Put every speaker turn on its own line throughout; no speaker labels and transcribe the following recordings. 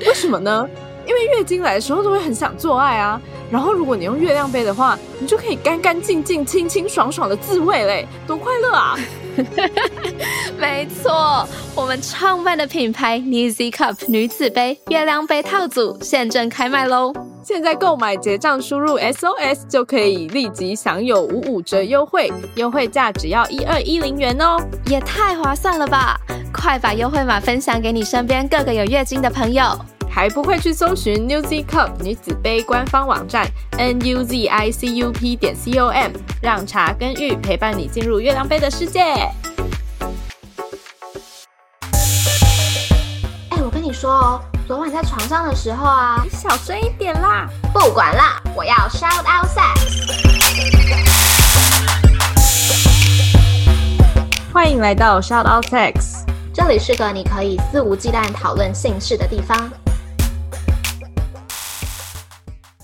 为什么呢？因为月经来的时候都会很想做爱啊，然后如果你用月亮杯的话，你就可以干干净净、清清爽爽的自慰嘞，多快乐啊！
没错，我们创办的品牌 New Z Cup 女子杯月亮杯套组现正开卖喽！
现在购买结账输入 SOS 就可以立即享有五五折优惠，优惠价只要一二一零元哦，
也太划算了吧！快把优惠码分享给你身边各个有月经的朋友。
还不会去搜寻 New Z Cup 女子杯官方网站 n u z i c u p 点 c o m，让茶跟玉陪伴你进入月亮杯的世界。哎，
我跟你说哦，昨晚在床上的时候啊，你
小声一点啦。
不管啦，我要 shout out sex。
欢迎来到 shout out sex，
这里是个你可以肆无忌惮讨论性事的地方。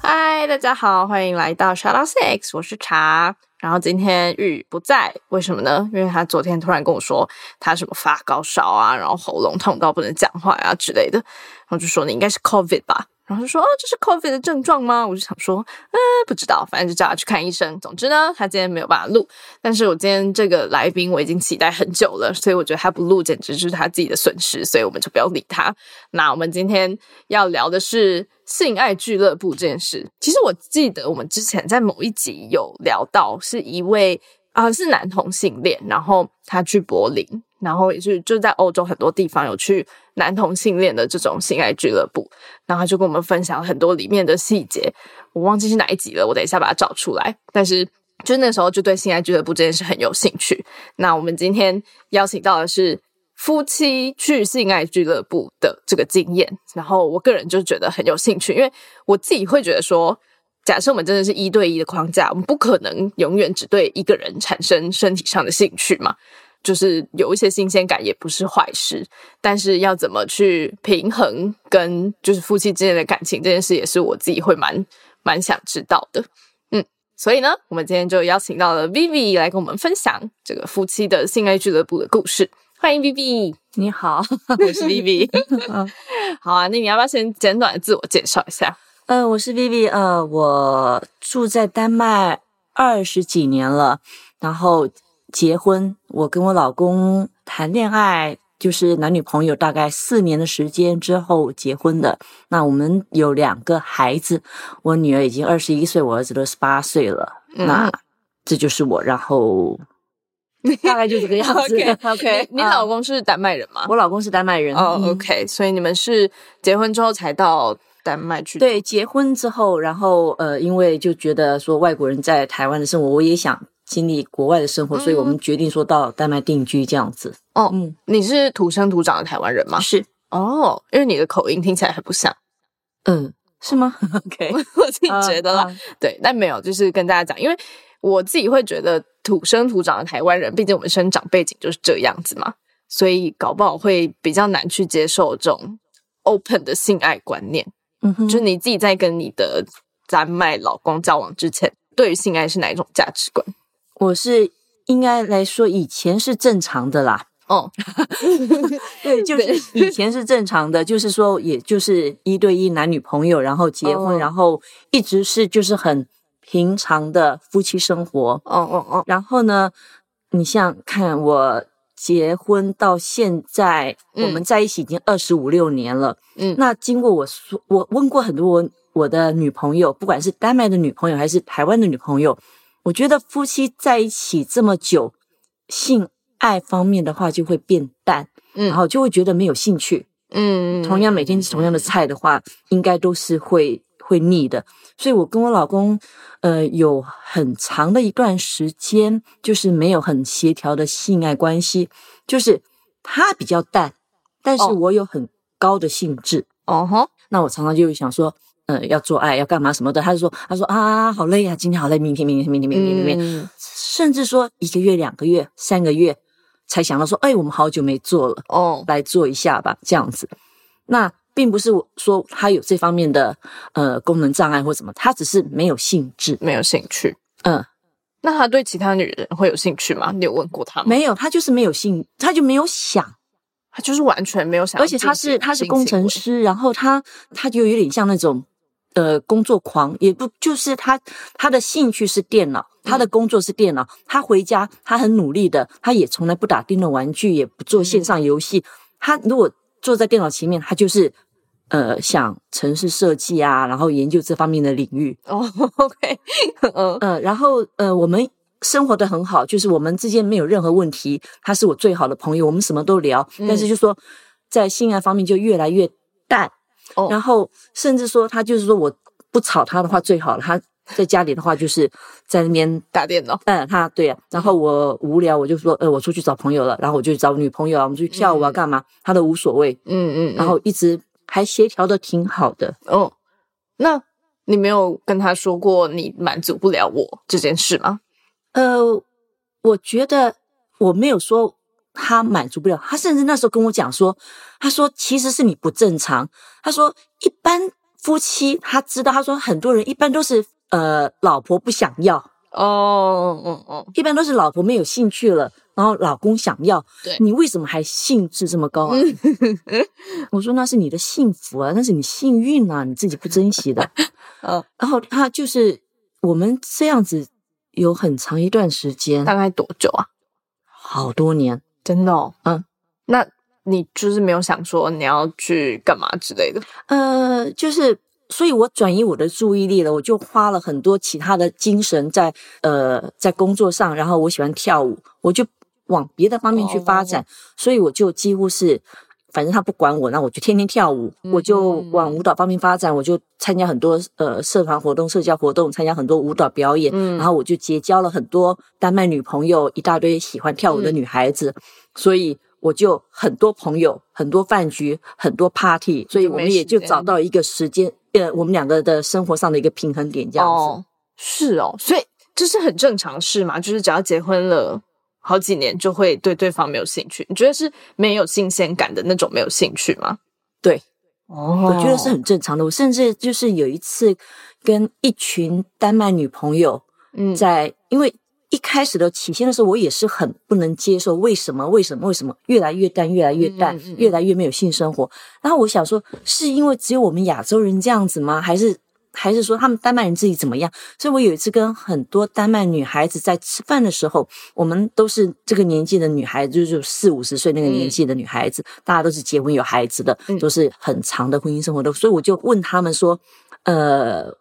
嗨，大家好，欢迎来到 Shout Out Six，我是茶。然后今天玉不在，为什么呢？因为他昨天突然跟我说他什么发高烧啊，然后喉咙痛到不能讲话啊之类的，然后就说你应该是 COVID 吧。然后就说哦，这是 COVID 的症状吗？我就想说，嗯，不知道，反正就叫他去看医生。总之呢，他今天没有办法录。但是我今天这个来宾我已经期待很久了，所以我觉得他不录简直就是他自己的损失，所以我们就不要理他。那我们今天要聊的是性爱俱乐部这件事。其实我记得我们之前在某一集有聊到，是一位啊是男同性恋，然后他去柏林。然后也是就在欧洲很多地方有去男同性恋的这种性爱俱乐部，然后他就跟我们分享很多里面的细节，我忘记是哪一集了，我等一下把它找出来。但是就那时候就对性爱俱乐部这件事很有兴趣。那我们今天邀请到的是夫妻去性爱俱乐部的这个经验，然后我个人就觉得很有兴趣，因为我自己会觉得说，假设我们真的是一对一的框架，我们不可能永远只对一个人产生身体上的兴趣嘛。就是有一些新鲜感也不是坏事，但是要怎么去平衡跟就是夫妻之间的感情这件事，也是我自己会蛮蛮想知道的。嗯，所以呢，我们今天就邀请到了 Vivi 来跟我们分享这个夫妻的性爱俱乐部的故事。欢迎 Vivi，
你好，我是 Vivi。
好啊，那你要不要先简短的自我介绍一下？
呃，我是 Vivi，呃，我住在丹麦二十几年了，然后。结婚，我跟我老公谈恋爱，就是男女朋友，大概四年的时间之后结婚的。那我们有两个孩子，我女儿已经二十一岁，我儿子都十八岁了。那这就是我，然后 大概就这个样子。
OK，你老公是丹麦人吗？
我老公是丹麦人。
哦，OK，所以你们是结婚之后才到丹麦去？
对，结婚之后，然后呃，因为就觉得说外国人在台湾的生活，我也想。经历国外的生活，所以我们决定说到丹麦定居这样子。
哦，嗯，你是土生土长的台湾人吗？
是。
哦，因为你的口音听起来很不像。
嗯，是吗？
OK，我自己觉得啦。对，但没有，就是跟大家讲，因为我自己会觉得土生土长的台湾人，毕竟我们生长背景就是这样子嘛，所以搞不好会比较难去接受这种 open 的性爱观念。嗯哼，就是你自己在跟你的丹麦老公交往之前，对于性爱是哪一种价值观？
我是应该来说，以前是正常的啦。哦，对，就是以前是正常的，就是说，也就是一对一男女朋友，然后结婚，然后一直是就是很平常的夫妻生活。哦哦哦。然后呢，你像看我结婚到现在，我们在一起已经二十五六年了。嗯。那经过我说，我问过很多我的女朋友，不管是丹麦的女朋友还是台湾的女朋友。我觉得夫妻在一起这么久，性爱方面的话就会变淡，嗯，然后就会觉得没有兴趣，嗯，同样每天吃同样的菜的话，应该都是会会腻的。所以我跟我老公，呃，有很长的一段时间就是没有很协调的性爱关系，就是他比较淡，但是我有很高的兴致。
哦吼，
那我常常就想说，呃，要做爱要干嘛什么的，他就说，他说啊，好累啊，今天好累，明天明天明天明天明天明天，甚至说一个月、两个月、三个月才想到说，哎，我们好久没做了，哦，来做一下吧，这样子。那并不是我说他有这方面的呃功能障碍或什么，他只是没有兴致，
没有兴趣。嗯，那他对其他女人会有兴趣吗？你有问过他吗？
没有，他就是没有兴，他就没有想。
他就是完全没有想，
而且他是他是工程师，然后他他就有点像那种呃工作狂，也不就是他他的兴趣是电脑，他的工作是电脑，他回家他很努力的，他也从来不打电动玩具，也不做线上游戏。他如果坐在电脑前面，他就是呃想城市设计啊，然后研究这方面的领域。
哦，OK，
嗯嗯，然后呃我们。生活的很好，就是我们之间没有任何问题。他是我最好的朋友，我们什么都聊。但是就说在性爱方面就越来越淡。哦，然后甚至说他就是说我不吵他的话最好了。他在家里的话就是在那边
打电脑。
嗯，他对呀。然后我无聊，我就说呃，我出去找朋友了。然后我就找女朋友啊，我们出去跳舞啊，干嘛？他都无所谓。嗯嗯。然后一直还协调的挺好的。哦，
那你没有跟他说过你满足不了我这件事吗？
呃，我觉得我没有说他满足不了他，甚至那时候跟我讲说，他说其实是你不正常。他说一般夫妻他知道，他说很多人一般都是呃老婆不想要哦哦哦，一般都是老婆没有兴趣了，然后老公想要。
对，
你为什么还兴致这么高啊？我说那是你的幸福啊，那是你幸运啊，你自己不珍惜的。呃，然后他就是我们这样子。有很长一段时间，
大概多久啊？
好多年，
真的。嗯，那你就是没有想说你要去干嘛之类的？
呃，就是，所以我转移我的注意力了，我就花了很多其他的精神在呃在工作上，然后我喜欢跳舞，我就往别的方面去发展，所以我就几乎是。反正他不管我，那我就天天跳舞，我就往舞蹈方面发展，我就参加很多呃社团活动、社交活动，参加很多舞蹈表演，然后我就结交了很多丹麦女朋友，一大堆喜欢跳舞的女孩子，所以我就很多朋友，很多饭局，很多 party，所以我们也就找到一个时间，呃，我们两个的生活上的一个平衡点，这样子。
是哦，所以这是很正常事嘛，就是只要结婚了。好几年就会对对方没有兴趣，你觉得是没有新鲜感的那种没有兴趣吗？
对，哦，我觉得是很正常的。我甚至就是有一次跟一群丹麦女朋友，嗯，在因为一开始的起先的时候，我也是很不能接受，为什么？为什么？为什么越来越淡，越来越淡，越来越没有性生活？然后我想说，是因为只有我们亚洲人这样子吗？还是？还是说他们丹麦人自己怎么样？所以我有一次跟很多丹麦女孩子在吃饭的时候，我们都是这个年纪的女孩子，就是四五十岁那个年纪的女孩子，大家都是结婚有孩子的，都是很长的婚姻生活的。所以我就问他们说：“呃，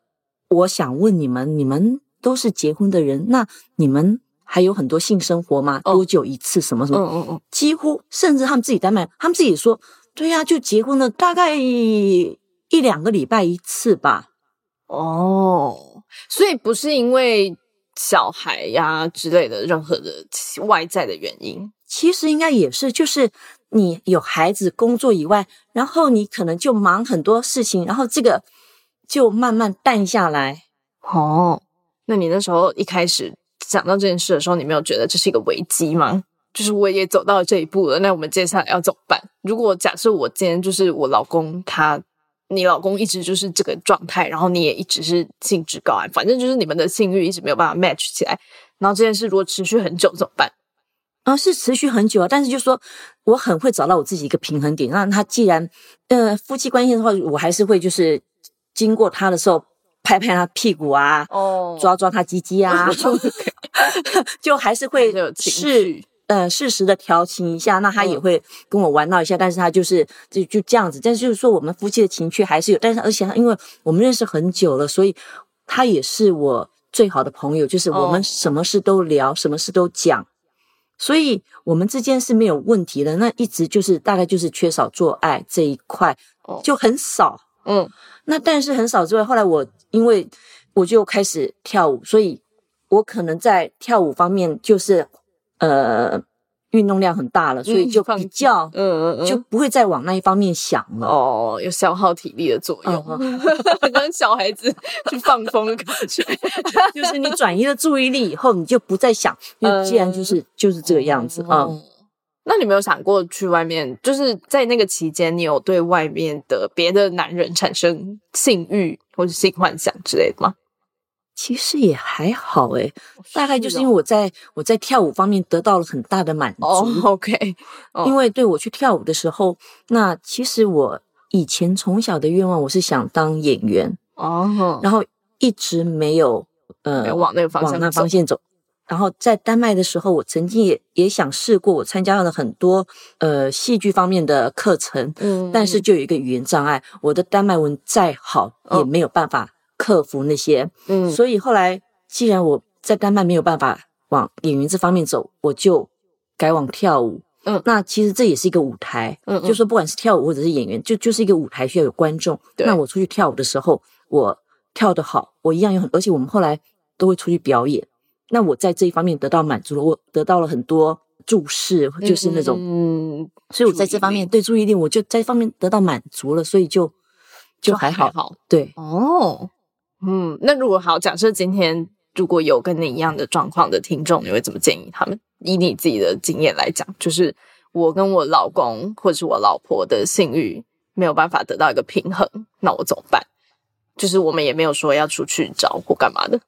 我想问你们，你们都是结婚的人，那你们还有很多性生活吗？多久一次？什么什么？嗯嗯嗯，几乎甚至他们自己丹麦，他们自己说，对呀，就结婚了大概一两个礼拜一次吧。”
哦，所以不是因为小孩呀之类的任何的外在的原因，
其实应该也是，就是你有孩子工作以外，然后你可能就忙很多事情，然后这个就慢慢淡下来。
哦，那你那时候一开始讲到这件事的时候，你没有觉得这是一个危机吗？就是我也走到这一步了，那我们接下来要怎么办？如果假设我今天就是我老公他。你老公一直就是这个状态，然后你也一直是兴致高昂，反正就是你们的性欲一直没有办法 match 起来。然后这件事如果持续很久怎么办？
啊，是持续很久啊，但是就说我很会找到我自己一个平衡点。那他既然呃夫妻关系的话，我还是会就是经过他的时候拍拍他屁股啊，哦，抓抓他鸡鸡啊，就还是会
是。
呃，适时的调情一下，那他也会跟我玩闹一下，但是他就是就就这样子。但是就是说，我们夫妻的情趣还是有，但是而且因为我们认识很久了，所以他也是我最好的朋友，就是我们什么事都聊，什么事都讲，所以我们之间是没有问题的。那一直就是大概就是缺少做爱这一块，就很少。嗯，那但是很少之外，后来我因为我就开始跳舞，所以我可能在跳舞方面就是。呃，运动量很大了，所以就比较
嗯嗯嗯
就不会再往那一方面想了。
哦，有消耗体力的作用，跟小孩子去放风的感觉，
就是你转移了注意力以后，你就不再想，就既然就是就是这个样子啊。
那你没有想过去外面？就是在那个期间，你有对外面的别的男人产生性欲或者性幻想之类的吗？
其实也还好诶，大概就是因
哦。
为我在我在跳舞方面得到了很大的满足。
哦，OK，
因为对我去跳舞的时候，那其实我以前从小的愿望我是想当演员。
哦，
然后一直没有呃
往那个方向
往那方向走。然后在丹麦的时候，我曾经也也想试过，我参加了很多呃戏剧方面的课程，
嗯
但是就有一个语言障碍，我的丹麦文再好也没有办法克服那些，
嗯
所以后来既然我在丹麦没有办法往演员这方面走，我就改往跳舞。
嗯
那其实这也是一个舞台，
嗯嗯
就说不管是跳舞或者是演员，就就是一个舞台需要有观众。
对
那我出去跳舞的时候，我跳得好，我一样有很，而且我们后来都会出去表演。那我在这一方面得到满足了，我得到了很多注视，就是那种，
嗯，
所以我在这方面对注意力，我就在这方面得到满足了，所以就就还好，
好
对。
哦。嗯，那如果好，假设今天如果有跟你一样的状况的听众，你会怎么建议他们？以你自己的经验来讲，就是我跟我老公或者是我老婆的性欲没有办法得到一个平衡，那我怎么办？就是我们也没有说要出去找或干嘛的。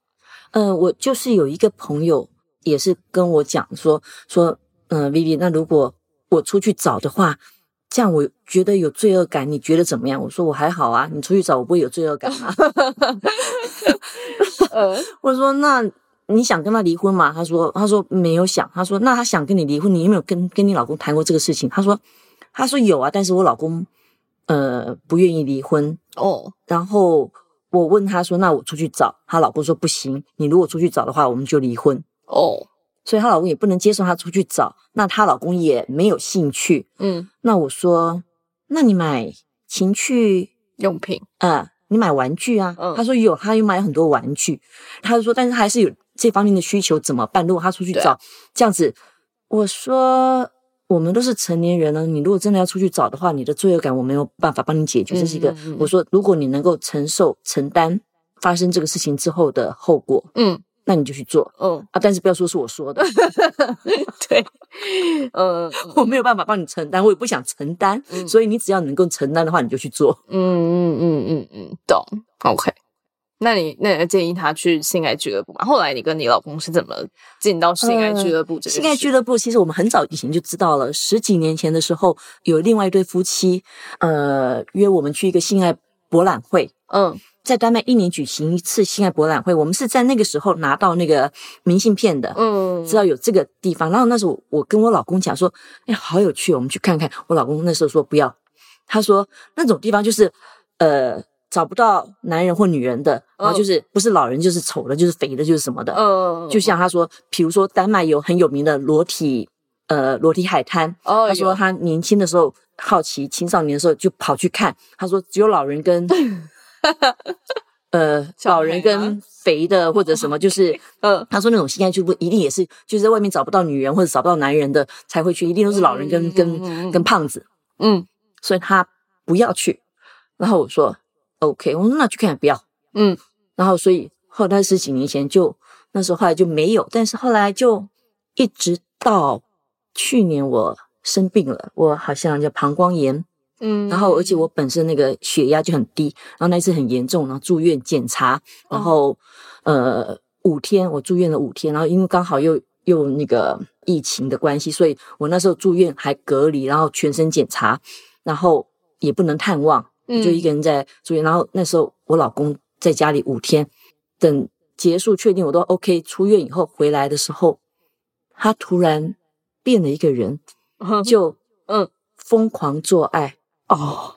呃，我就是有一个朋友，也是跟我讲说说，嗯、呃、，Vivi，那如果我出去找的话，这样我觉得有罪恶感，你觉得怎么样？我说我还好啊，你出去找我不会有罪恶感啊。
呃，
我说那你想跟他离婚吗？他说他说没有想，他说那他想跟你离婚，你有没有跟跟你老公谈过这个事情？他说他说有啊，但是我老公呃不愿意离婚
哦，
然后。我问他说：“那我出去找？”她老公说：“不行，你如果出去找的话，我们就离婚。”
哦，
所以她老公也不能接受她出去找，那她老公也没有兴趣。
嗯，
那我说：“那你买情趣
用品
啊、呃？你买玩具啊？”
嗯
他说有，他又买很多玩具。他就说：“但是还是有这方面的需求，怎么办？如果他出去找这样子，我说。”我们都是成年人了，你如果真的要出去找的话，你的罪恶感我没有办法帮你解决。这是一个，我说，如果你能够承受、承担发生这个事情之后的后果，
嗯，
那你就去做，
嗯
啊，但是不要说是我说的，
对，呃，
我没有办法帮你承担，我也不想承担，
嗯
所以你只要能够承担的话，你就去做。
嗯嗯嗯嗯嗯，懂，OK。那你那你建议他去性爱俱乐部嘛？后来你跟你老公是怎么进到性爱俱乐部这个、
呃？性爱俱乐部其实我们很早以前就知道了，十几年前的时候，有另外一对夫妻，呃，约我们去一个性爱博览会。
嗯，
在丹麦一年举行一次性爱博览会，我们是在那个时候拿到那个明信片的，
嗯，
知道有这个地方。然后那时候我跟我老公讲说，哎，好有趣，我们去看看。我老公那时候说不要，他说那种地方就是，呃。找不到男人或女人的，然后就是不是老人就是丑的，就是肥的，就是什么的。
嗯，
就像他说，比如说丹麦有很有名的裸体，呃，裸体海滩。
哦，
他说他年轻的时候好奇，青少年的时候就跑去看。他说只有老人跟，呃，老人跟肥的或者什么，就是，
呃，
他说那种性爱俱乐部一定也是，就是在外面找不到女人或者找不到男人的才会去，一定都是老人跟、
嗯、
跟、
嗯、
跟胖子。
嗯，
所以他不要去。然后我说。OK，我说那去看不要，
嗯，
然后所以后来十几年前就那时候后来就没有，但是后来就一直到去年我生病了，我好像叫膀胱炎，
嗯，
然后而且我本身那个血压就很低，然后那次很严重，然后住院检查，然后、哦、呃五天我住院了五天，然后因为刚好又又那个疫情的关系，所以我那时候住院还隔离，然后全身检查，然后也不能探望。就一个人在住院，然后那时候我老公在家里五天，等结束确定我都 OK，出院以后回来的时候，他突然变了一个人，就
嗯
疯狂做爱
哦，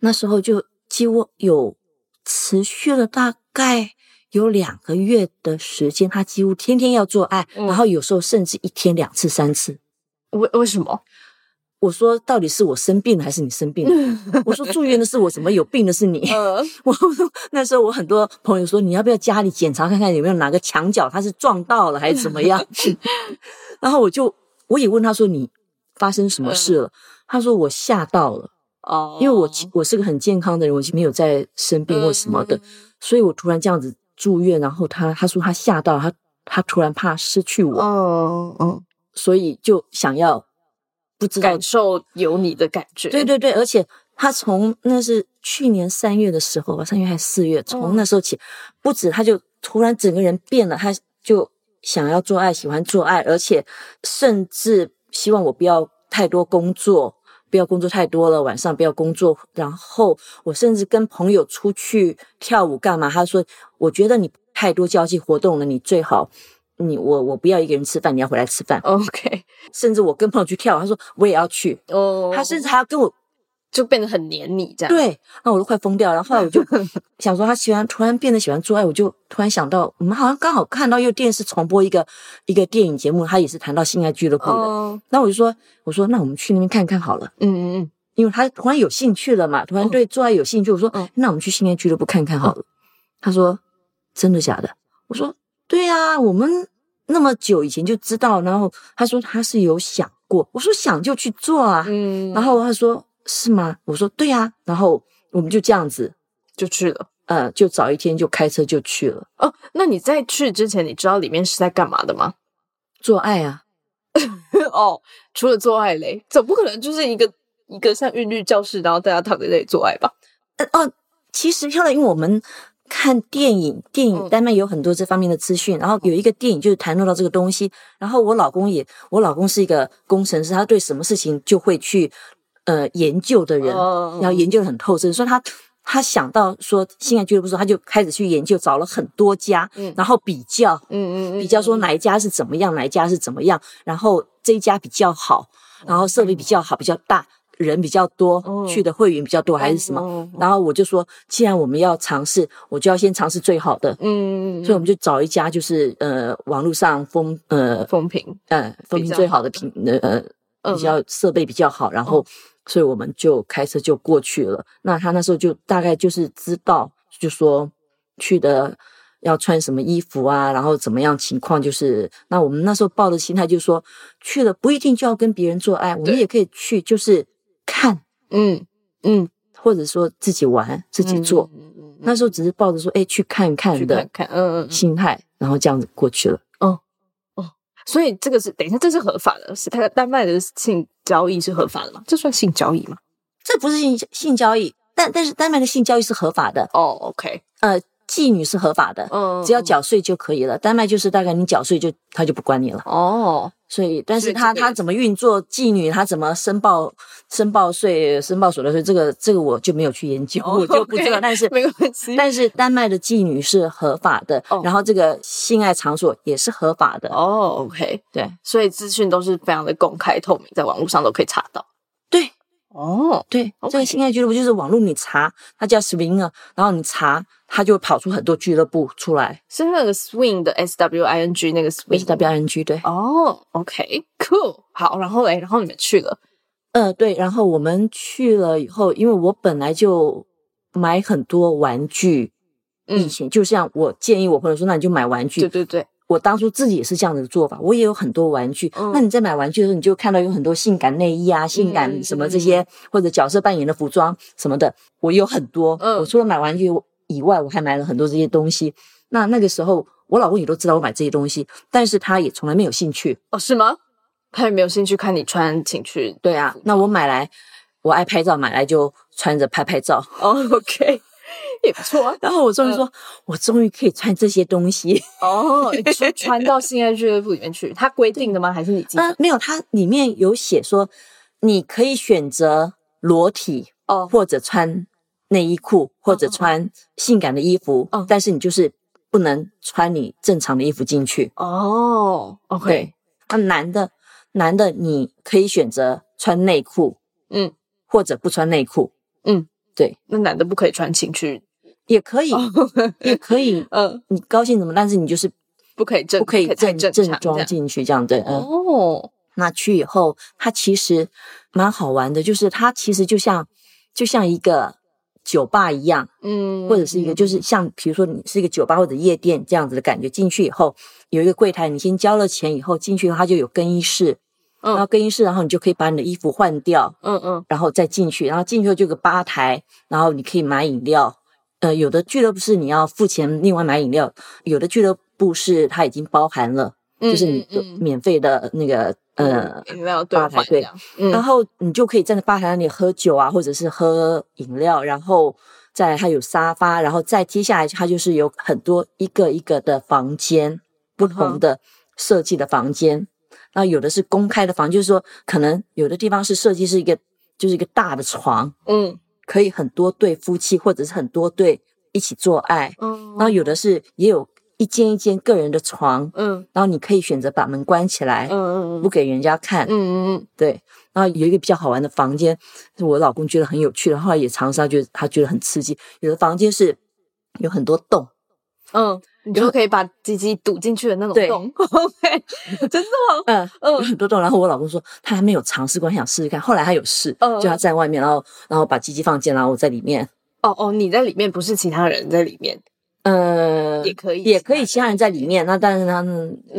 那时候就几乎有持续了大概有两个月的时间，他几乎天天要做爱，
嗯、
然后有时候甚至一天两次、三次。
为为什么？
我说，到底是我生病了还是你生病了？我说住院的是我，怎么有病的是你？
嗯、
我那时候我很多朋友说，你要不要家里检查看看有没有哪个墙角他是撞到了还是怎么样？然后我就我也问他说你发生什么事了？他说我吓到了哦，因为我我是个很健康的人，我没有在生病或什么的，所以我突然这样子住院，然后他他说他吓到他他突然怕失去我，哦哦，所以就想要不知道
感受有你的感觉，
对对对，而且他从那是去年三月的时候吧，三月还是四月，从那时候起，不止他就突然整个人变了，他就想要做爱，喜欢做爱，而且甚至希望我不要太多工作。不要工作太多了，晚上不要工作。然后我甚至跟朋友出去跳舞干嘛？他说：“我觉得你太多交际活动了，你最好你我我不要一个人吃饭，你要回来吃饭。”
OK。
甚至我跟朋友去跳，他说我也要去。哦。他甚至还要跟我。
就变得很黏你这样，
对，那我都快疯掉了。然后后来我就 想说，他喜欢突然变得喜欢做爱，我就突然想到，我们好像刚好看到又电视重播一个一个电影节目，他也是谈到性爱俱乐部的。那我就说，我说那我们去那边看看好了。嗯嗯嗯，因为他突然有兴趣了嘛，突然对做爱有兴趣，我说，那我们去性爱俱乐部看看好了。他说，真的假的？我说，对呀，我们那么久以前就知道。然后他说他是有想过，我说想就去做啊。嗯，然后他说。是吗？我说对呀，然后我们就这样子
就去了，
呃，就早一天就开车就去了。
哦，那你在去之前，你知道里面是在干嘛的吗？
做爱啊！
哦，除了做爱嘞，总不可能就是一个一个像韵律教室，然后大家躺在那里做爱吧？
呃哦，其实后来因为我们看电影，电影丹麦有很多这方面的资讯，然后有一个电影就是谈论到这个东西，然后我老公也，我老公是一个工程师，他对什么事情就会去。呃，研究的人，然后研究的很透彻，所以他他想到说性爱俱乐部时候，他就开始去研究，找了很多家，然后比较，嗯嗯比较说哪一家是怎么样，哪一家是怎么样，然后这一家比较好，然后设备比较好，比较大，人比较多，去的会员比较多，还是什么？然后我就说，既然我们要尝试，我就要先尝试最好的，嗯，所以我们就找一家，就是呃，网络上风呃
风评，
呃风评最好的评呃比较设备比较好，然后。所以我们就开车就过去了。那他那时候就大概就是知道，就说去的要穿什么衣服啊，然后怎么样情况。就是那我们那时候抱的心态就是说，去了不一定就要跟别人做爱，我们也可以去，就是看，嗯嗯，或者说自己玩自己做。那时候只是抱着说，哎，去看看的，
看嗯嗯
心态，然后这样子过去了。
所以这个是等一下，这是合法的，是他丹麦的性。交易是合法的吗？这算性交易吗？
这不是性性交易，但但是丹麦的性交易是合法的
哦。OK，
呃，妓女是合法的，嗯，只要缴税就可以了。丹麦就是大概你缴税就他就不管你了哦。所以，但是他他怎么运作妓女，他怎么申报申报税、申报所得税，这个这个我就没有去研究，我就不知道。但是
没关系，
但是丹麦的妓女是合法的，然后这个性爱场所也是合法的
哦。OK，
对，
所以资讯都是非常的公开透明，在网络上都可以查到。
对。哦，对，这个性爱俱乐部就是网络，你查它叫 Swing 啊，然后你查它就会跑出很多俱乐部出来，
是那个 Swing 的 S W I N G 那个 swing，s
w i n g 对。
哦，OK，Cool，好，然后嘞，然后你们去了，
呃，对，然后我们去了以后，因为我本来就买很多玩具，以前就像我建议我朋友说，那你就买玩具，
对对对。
我当初自己也是这样的做法，我也有很多玩具。那你在买玩具的时候，你就看到有很多性感内衣啊、性感什么这些，或者角色扮演的服装什么的，我有很多。嗯我除了买玩具以外，我还买了很多这些东西。那那个时候，我老公也都知道我买这些东西，但是他也从来没有兴趣。
哦，是吗？他也没有兴趣看你穿情趣？
对啊，那我买来，我爱拍照，买来就穿着拍拍照。
哦，OK。也不错，
然后我终于说，我终于可以穿这些东西
哦，穿穿到性爱俱乐部里面去。它规定的吗？还是你自己？
没有，它里面有写说，你可以选择裸体哦，或者穿内衣裤，或者穿性感的衣服，哦但是你就是不能穿你正常的衣服进去
哦。OK，
那男的，男的你可以选择穿内裤，嗯，或者不穿内裤，嗯，对，
那男的不可以穿情趣。
也可以，也可以。嗯，你高兴怎么？但是你就是
不可以正，
不可以正正装进去这样的。哦，那去以后，它其实蛮好玩的，就是它其实就像就像一个酒吧一样，嗯，或者是一个就是像比如说你是一个酒吧或者夜店这样子的感觉。进去以后有一个柜台，你先交了钱以后进去，它就有更衣室，然后更衣室，然后你就可以把你的衣服换掉，
嗯嗯，
然后再进去，然后进去后就有个吧台，然后你可以买饮料。呃，有的俱乐部是你要付钱另外买饮料，有的俱乐部是它已经包含了，就是你免费的那个呃
饮料
吧台对，然后你就可以站在吧台那里喝酒啊，或者是喝饮料，然后在它有沙发，然后再接下来它就是有很多一个一个的房间，不同的设计的房间，那有的是公开的房，就是说可能有的地方是设计是一个就是一个大的床，嗯。可以很多对夫妻，或者是很多对一起做爱，嗯，然后有的是也有一间一间个人的床，嗯，然后你可以选择把门关起来，嗯嗯嗯，不给人家看，嗯嗯嗯，对，然后有一个比较好玩的房间，我老公觉得很有趣的，后来也尝试，他觉得他觉得很刺激。有的房间是有很多洞，
嗯。你就可以把鸡鸡堵进去的那种洞，OK，真的吗？
嗯嗯，有很多洞。然后我老公说他还没有尝试过，想试试看。后来他有试，就他在外面，然后然后把鸡鸡放进，然后我在里面。
哦哦，你在里面，不是其他人在里面？呃，也可以，
也可以，其他人在里面。那但是他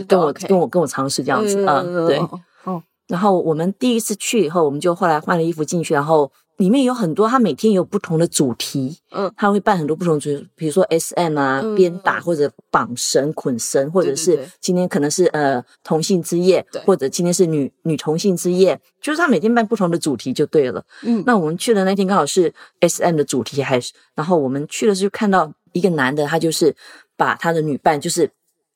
跟我跟我跟我尝试这样子啊，对。哦，然后我们第一次去以后，我们就后来换了衣服进去，然后。里面有很多，他每天有不同的主题，嗯，他会办很多不同主题，比如说 S M 啊，鞭打或者绑绳捆绳，或者是今天可能是呃同性之夜，或者今天是女女同性之夜，就是他每天办不同的主题就对了，嗯，那我们去的那天刚好是 S M 的主题，还是然后我们去的时候看到一个男的，他就是把他的女伴就是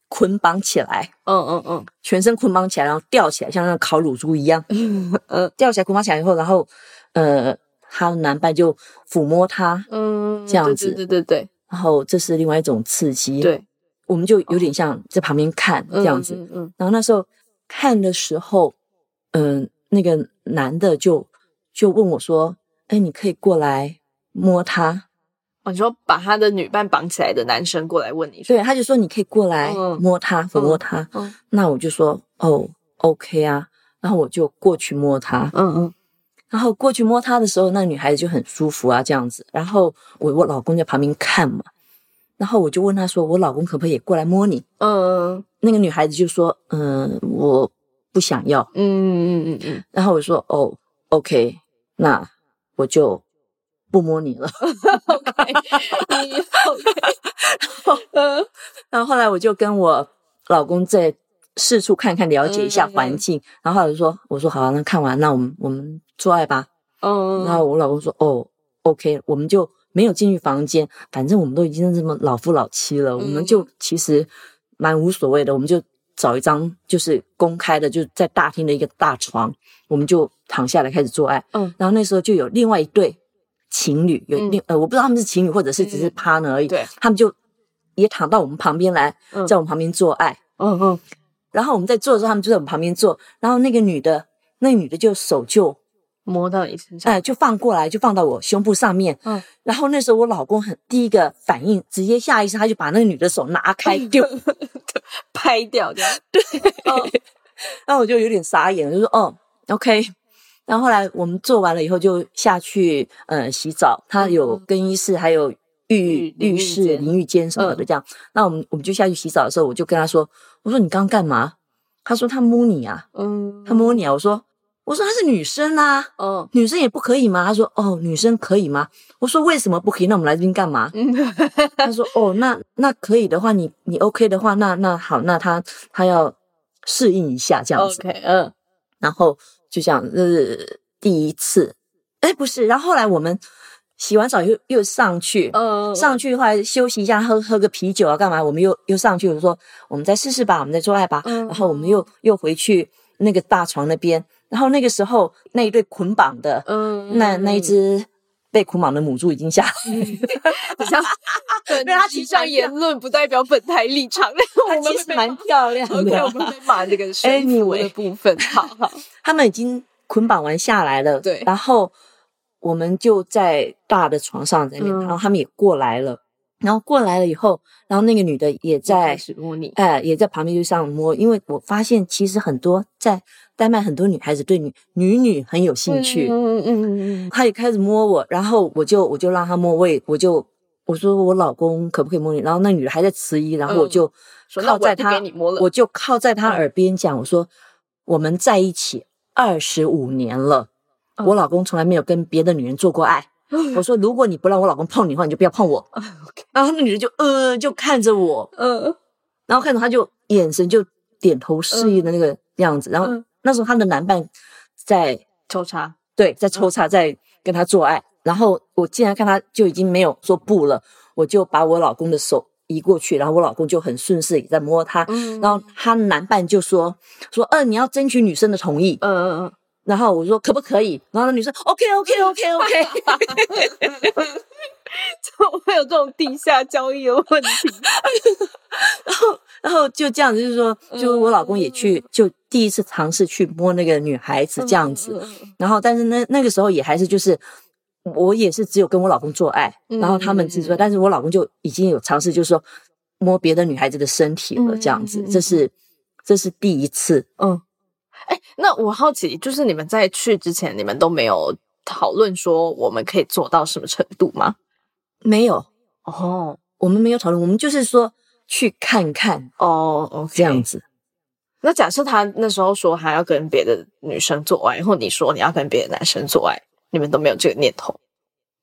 捆绑起来，嗯嗯嗯，全身捆绑起来，然后吊起来，像那个烤乳猪一样，嗯，吊起来捆绑起来以后，然后呃。他男伴就抚摸他，嗯，这样子，
对对对
然后这是另外一种刺激，
对，
我们就有点像在旁边看这样子，嗯，然后那时候看的时候，嗯，那个男的就就问我说：“哎，你可以过来摸他？”
哦，你说把他的女伴绑起来的男生过来问你，
对，他就说你可以过来摸他，抚摸他，嗯，那我就说哦，OK 啊，然后我就过去摸他，嗯嗯。然后过去摸她的时候，那女孩子就很舒服啊，这样子。然后我我老公在旁边看嘛，然后我就问他说：“我老公可不可以也过来摸你？”嗯，那个女孩子就说：“嗯，我不想要。”嗯嗯嗯嗯嗯。然后我说：“哦，OK，那我就不摸你了。”OK，然后后来我就跟我老公在。四处看看，了解一下环境，然后他就说：“我说好，那看完，那我们我们做爱吧。”嗯，然后我老公说：“哦，OK，我们就没有进去房间，反正我们都已经这么老夫老妻了，我们就其实蛮无所谓的，我们就找一张就是公开的，就在大厅的一个大床，我们就躺下来开始做爱。嗯，然后那时候就有另外一对情侣，有另呃，我不知道他们是情侣或者是只是 partner 而已，
对，
他们就也躺到我们旁边来，在我们旁边做爱。嗯嗯。然后我们在做的时候，他们就在我们旁边做。然后那个女的，那个女的就手就
摸到你身上，哎，
就放过来，就放到我胸部上面。嗯。然后那时候我老公很第一个反应，直接下意识他就把那个女的手拿开 丢，
拍掉这样。
对。然后我就有点傻眼，就说：“哦，OK。”然后后来我们做完了以后，就下去呃洗澡。他有更衣室，还有浴浴室、淋浴间什么的这样。那我们我们就下去洗澡的时候，我就跟他说。我说你刚干嘛？他说他摸你啊，嗯，他摸你啊。我说我说她是女生啊，哦，女生也不可以吗？他说哦，女生可以吗？我说为什么不可以？那我们来这边干嘛？他说哦，那那可以的话，你你 OK 的话，那那好，那他他要适应一下这样子
，OK，嗯，
然后就这样，这是第一次，哎，不是，然后后来我们。洗完澡又又上去，上去的话休息一下，喝喝个啤酒啊，干嘛？我们又又上去，我说我们再试试吧，我们再做爱吧。然后我们又又回去那个大床那边，然后那个时候那一对捆绑的，嗯，那那一只被捆绑的母猪已经下来。
哈哈 对，他以上言论不代表本台立场。
他其实蛮漂亮的。
OK，我们骂这个身 体的部分。好好，
他们已经捆绑完下来了。
对，
然后。我们就在大的床上在那边，然后他们也过来了，然后过来了以后，然后那个女的也在
摸你，
哎，也在旁边就上摸，因为我发现其实很多在丹麦很多女孩子对女女女很有兴趣，嗯嗯嗯嗯，她也开始摸我，然后我就我就让她摸，我也我就我说我老公可不可以摸你，然后那女的还在迟疑，然后我就靠在她，我就靠在她耳边讲，我说我们在一起二十五年了，我老公从来没有跟别的女人做过爱。我说，如果你不让我老公碰你的话，你就不要碰我。然后那女人就呃，就看着我，嗯，然后看着他就眼神就点头示意的那个样子。然后那时候他的男伴在
抽插，
对，在抽插，在跟他做爱。然后我竟然看他就已经没有说不了，我就把我老公的手移过去，然后我老公就很顺势也在摸他。然后他男伴就说说，呃，你要争取女生的同意。嗯嗯嗯。然后我说可不可以？然后那女生 OK OK OK OK，
怎么会有这种地下交易的问题？
然后然后就这样子，就是说，就我老公也去，就第一次尝试去摸那个女孩子这样子。然后但是那那个时候也还是就是我也是只有跟我老公做爱，然后他们只说，但是我老公就已经有尝试，就是说摸别的女孩子的身体了这样子。这是这是第一次，嗯。
哎，那我好奇，就是你们在去之前，你们都没有讨论说我们可以做到什么程度吗？
没有哦，我们没有讨论，我们就是说去看看哦，这样子。
那假设他那时候说还要跟别的女生做爱，或你说你要跟别的男生做爱，你们都没有这个念头？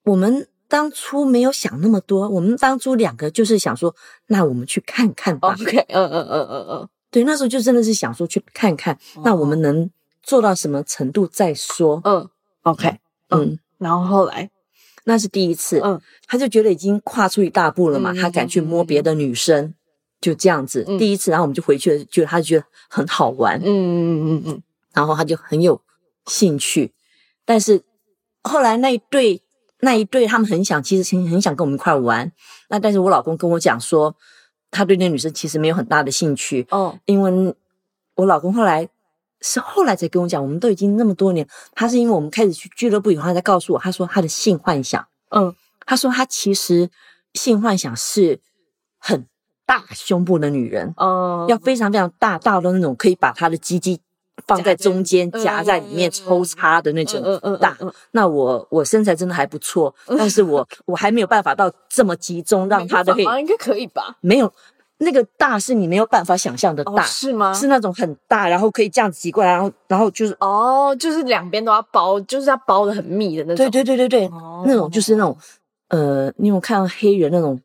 我们当初没有想那么多，我们当初两个就是想说，那我们去看看吧。
OK，嗯嗯嗯嗯嗯。
对，那时候就真的是想说去看看，那我们能做到什么程度再说。
嗯，OK，嗯，然后后来
那是第一次，嗯，他就觉得已经跨出一大步了嘛，他敢去摸别的女生，就这样子，第一次，然后我们就回去了，就他就觉得很好玩，嗯嗯嗯嗯嗯，然后他就很有兴趣，但是后来那一对那一对他们很想，其实很很想跟我们一块玩，那但是我老公跟我讲说。他对那女生其实没有很大的兴趣。哦，因为我老公后来是后来才跟我讲，我们都已经那么多年，他是因为我们开始去俱乐部以后，他才告诉我，他说他的性幻想，嗯，他说他其实性幻想是很大胸部的女人，哦，要非常非常大大的那种，可以把他的鸡鸡。放在中间夹在里面抽插的那种大，那我我身材真的还不错，但是我 我还没有办法到这么集中让他的
应该可以吧？
没有那个大是你没有办法想象的大，
是吗？
是那种很大，然后可以这样子挤过来，然后然后就是
哦，就是两边都要包，就是要包的很密的那种。
对对对对对，那种就是那种呃，你有看到黑人那种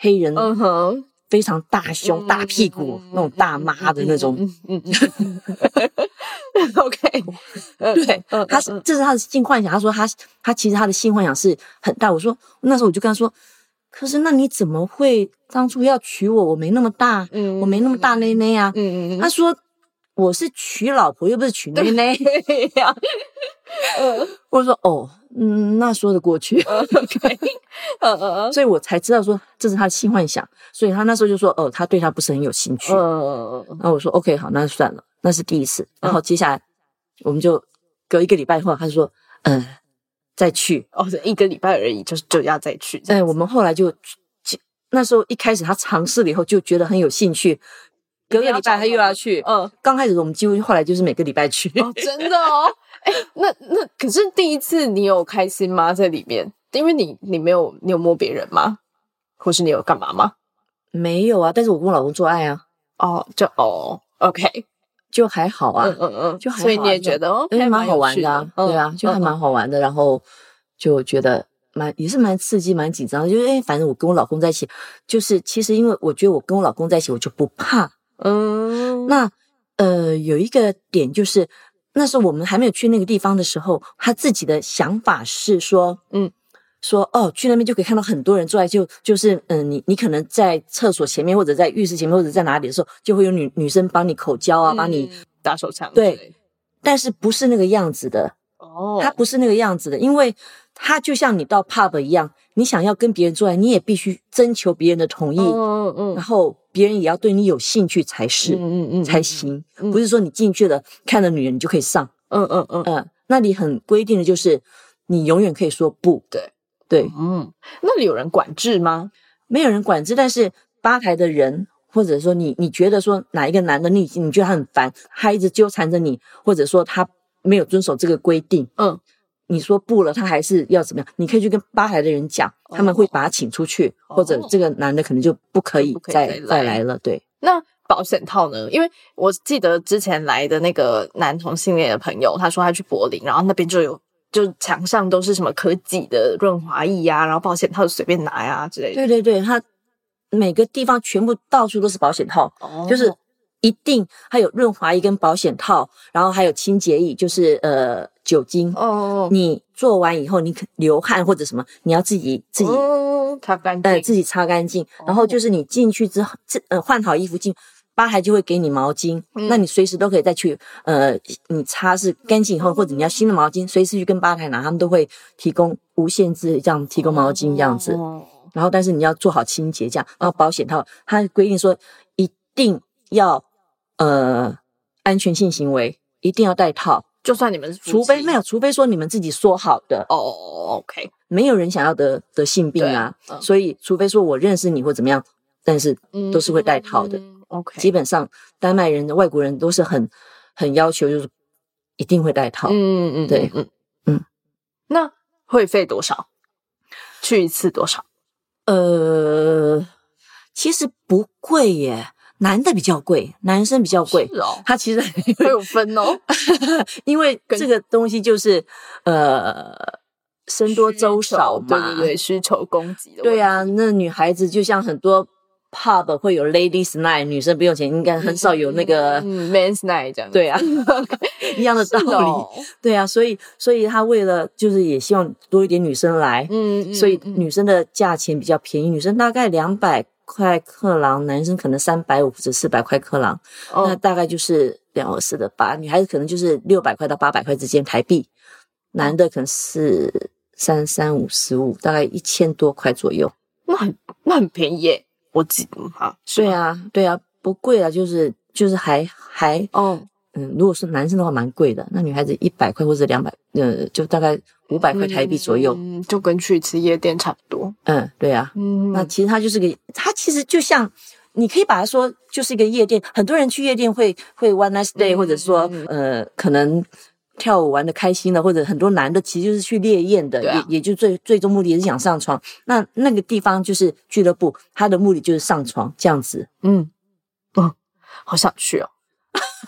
黑人？嗯哼。非常大胸大屁股那种大妈的那种，嗯嗯，
OK，
对，他是这是他的性幻想。他说他他其实他的性幻想是很大。我说那时候我就跟他说，可是那你怎么会当初要娶我？我没那么大，嗯，我没那么大内内啊，嗯嗯他说我是娶老婆又不是娶内内 呀。我说哦。嗯，那说得过去。OK，嗯嗯所以我才知道说这是他的性幻想，所以他那时候就说，哦，他对他不是很有兴趣。嗯嗯嗯。然后我说 OK，好，那算了，那是第一次。然后接下来我们就隔一个礼拜后，他就说，嗯，再去。
哦，一个礼拜而已，就是就要再去。
哎，我们后来就那时候一开始他尝试了以后就觉得很有兴趣，隔个礼拜他又要去。嗯，刚开始我们几乎后来就是每个礼拜去。
哦，真的哦。哎，那那可是第一次，你有开心吗？在里面，因为你你没有你有摸别人吗？或是你有干嘛吗？
没有啊，但是我跟我老公做爱啊。
哦，就哦，OK，
就还好啊，嗯嗯嗯，就还好
所以你也觉得哦，
还蛮好玩的，对啊，就还蛮好玩的。然后就觉得蛮也是蛮刺激、蛮紧张，就是哎，反正我跟我老公在一起，就是其实因为我觉得我跟我老公在一起，我就不怕。嗯，那呃，有一个点就是。那时候我们还没有去那个地方的时候，他自己的想法是说，嗯，说哦，去那边就可以看到很多人坐在，就就是嗯，你你可能在厕所前面或者在浴室前面或者在哪里的时候，就会有女女生帮你口交啊，帮你
打手枪。
对，但是不是那个样子的哦，他不是那个样子的，因为他就像你到 pub 一样，你想要跟别人做爱，你也必须征求别人的同意，嗯嗯嗯，然后。别人也要对你有兴趣才是，嗯嗯嗯，才行。不是说你进去了看了女人你就可以上，嗯嗯嗯嗯。那里很规定的就是，你永远可以说不。
对
对，
嗯。那里有人管制吗？
没有人管制，但是吧台的人，或者说你，你觉得说哪一个男的你你觉得他很烦，他一直纠缠着你，或者说他没有遵守这个规定，嗯。你说不了，他还是要怎么样？你可以去跟吧台的人讲，他们会把他请出去，或者这个男的可能就不可以再再来了。对，
那保险套呢？因为我记得之前来的那个男同性恋的朋友，他说他去柏林，然后那边就有，就墙上都是什么可挤的润滑液呀，然后保险套随便拿呀之类的。
对对对，它每个地方全部到处都是保险套，
哦
就是一定还有润滑液跟保险套，然后还有清洁液，就是呃酒精。
哦，
你做完以后，你可流汗或者什么，你要自己自己
嗯擦干净，
呃自己擦干净。然后就是你进去之后，这呃换好衣服进。吧台就会给你毛巾，
嗯
那你随时都可以再去，呃，你擦拭干净以后，或者你要新的毛巾，随时去跟吧台拿，他们都会提供无限制这样提供毛巾这样子。
哦
然后但是你要做好清洁，这样。然后保险套它规定说一定要呃安全性行为一定要戴套，
就算你们
除非没有，除非说你们自己说好的，
哦，OK，
没有人想要得得性病啊，
嗯。
所以除非说我认识你或怎么样，但是都是会带套的。
嗯 OK，
基本上丹麦人的外国人都是很很要求，就是一定会带套。
嗯嗯嗯，
对。
嗯。
嗯，
那会费多少？去一次多少？
呃，其实不贵耶，男的比较贵，男生比较贵。
是哦，
他其实
会有分哦，
因为这个东西就是呃僧多粥少嘛，
对对对，需求供给的，
对，啊，那女孩子就像很多 pub 会有 ladies night，女生不用钱，应该很少有那个、
嗯，men's night 这样，
对啊 一样的道理。
哦
对啊，所以所以他为了就是也希望多一点女生来，
嗯，嗯
所以
嗯。
女生的价钱比较便宜，女生大概两百块克朗，男生可能三百五至四百块克朗，那
哦
大概就是两耳四的八，女孩子可能就是六百块到八百块之间台币，男的可能是三三五十五，大概一千多块左右。
那很那很便宜耶，我记得哈，
对啊，对啊，不贵啊，就是就是还还
哦，
嗯，如果是男生的话蛮贵的，那女孩子一百块或者两百，呃，就大概五百块台币左右。
嗯，就跟去一次夜店差不多，
嗯，对啊，
嗯，
那其实它就是个，它其实就像，你可以把它说就是一个夜店。很多人去夜店会会 one night stay，、
嗯
或者说呃，可能跳舞玩的开心的，或者很多男的其实就是去猎艳的，
啊
也也就最最终目的也是想上床。那那个地方就是俱乐部，它的目的就是上床这样子。
嗯哦，好想去哦，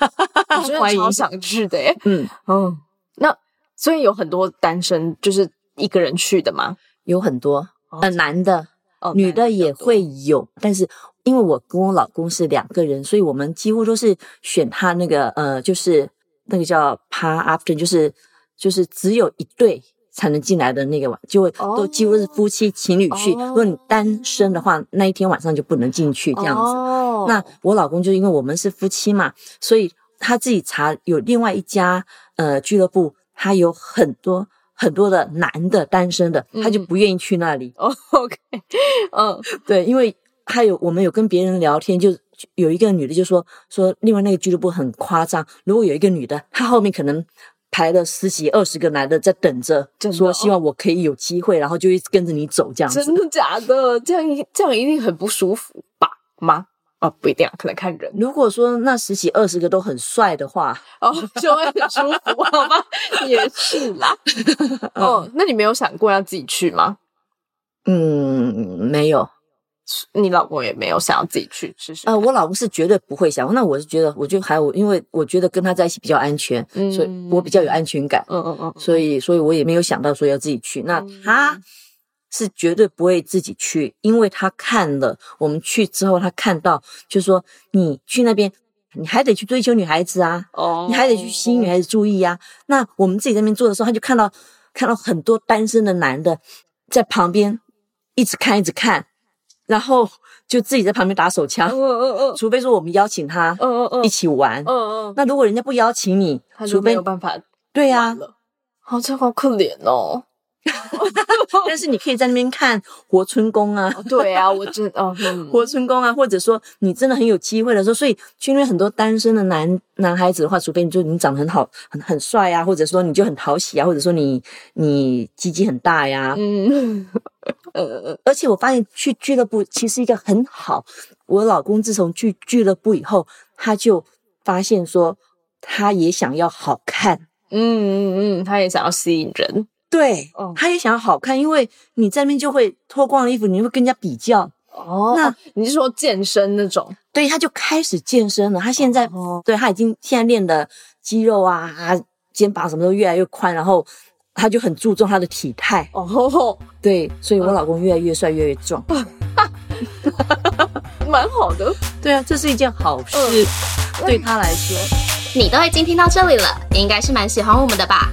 我真的超想去的耶，
嗯，
嗯，那所以有很多单身就是一个人去的吗？
有很多呃男的，
哦
女的也。会有，但是因为我跟我老公是两个人，所以我们几乎都是选他那个呃，就是那个叫 par after，就是就是只有一对才能进来的那个晚，就会
哦
都几乎是夫妻情侣去。
哦
如果你单身的话，那一天晚上就不能进去这样子。
哦
那我老公就因为我们是夫妻嘛，所以他自己查有另外一家呃俱乐部，他有很多很多的男的单身的，他就
嗯
不愿意去那里。
哦，OK，嗯
对，因为还有我们有跟别人聊天，就就有一个女的就说说，另外那个俱乐部很夸张，如果有一个女的，她后面可能排了十几二十个男的在等着说希望我可以有机会，然后就一直跟着你走这样子。
真的假的？这样一这样一定很不舒服吧？吗？哦，不一定啊，可能看人
如果说那十几二十个都很帅的话，
哦，就会很舒服，好吗？也是啦。哦，那你没有想过要自己去吗？
嗯，没有。
你老公也没有想要自己去试试看？
呃，我老公是绝对不会想，那我是觉得，我就还有，因为我觉得跟他在一起比较安全，
嗯
所以我比较有安全感。
嗯嗯嗯，
所以，所以我也没有想到说要自己去。那
嗯
他是绝对不会自己去，因为他看了我们去之后，他看到就是说你去那边，你还得去追求女孩子啊，
哦
你还得去吸引女孩子注意啊。那我们自己在那边做的时候，他就看到看到很多单身的男的在旁边一直看一直看，然后就自己在旁边打手枪
嗯。嗯嗯
除非说我们邀请他
嗯嗯嗯
一起玩，
嗯嗯，
那如果人家不邀请你，除非
没有办法
对呀。
好，这好可怜哦。
但是你可以在那边看活春宫啊，
哦对啊，我真哦，嗯
活春宫啊，或者说你真的很有机会的时候，所以去那边很多单身的男男孩子的话，除非你就你长得很好、很很帅啊，或者说你就很讨喜啊，或者说你你鸡鸡很大呀。
嗯 呃
而且我发现去俱乐部其实一个很好，我老公自从去俱乐部以后，他就发现说他也想要好看。
嗯嗯嗯，他也想要吸引人。
对，
哦
他也想要好看，因为你在那边就会脱光了衣服，你会跟人家比较，
哦，那你是说健身那种？
对，他就开始健身了。他现在，对他已经现在练的肌肉啊、肩膀什么都越来越宽，然后他就很注重他的体态。哦，对，所以我老公越来越帅，越来越壮，
蛮好的。
对啊，这是一件好事，对他来说。
你都已经听到这里了，你应该是蛮喜欢我们的吧？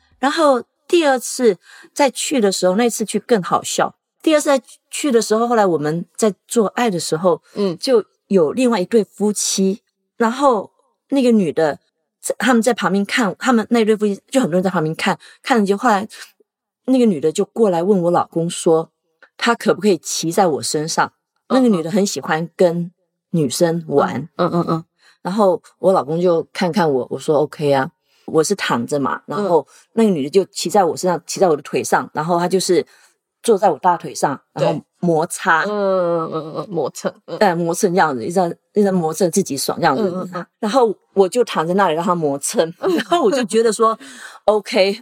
然后第二次再去的时候，那次去更好笑。第二次再去的时候，后来我们在做爱的时候，嗯，就有另外一对夫妻，然后那个女的他们在旁边看，他们那对夫妻就很多人在旁边看，看了就后来那个女的就过来问我老公说，她可不可以骑在我身上？那个女的很喜欢跟女生玩，嗯嗯嗯，然后我老公就看看我，我说 OK 啊。我是躺着嘛，然后那个女的就骑在我身上，骑在我的腿上，然后她就是坐在我大腿上，然后摩擦，嗯
嗯嗯，磨蹭，
哎，磨蹭这样子，一直一直磨蹭自己爽这样子，然后我就躺在那里让她磨蹭，然后我就觉得说，OK，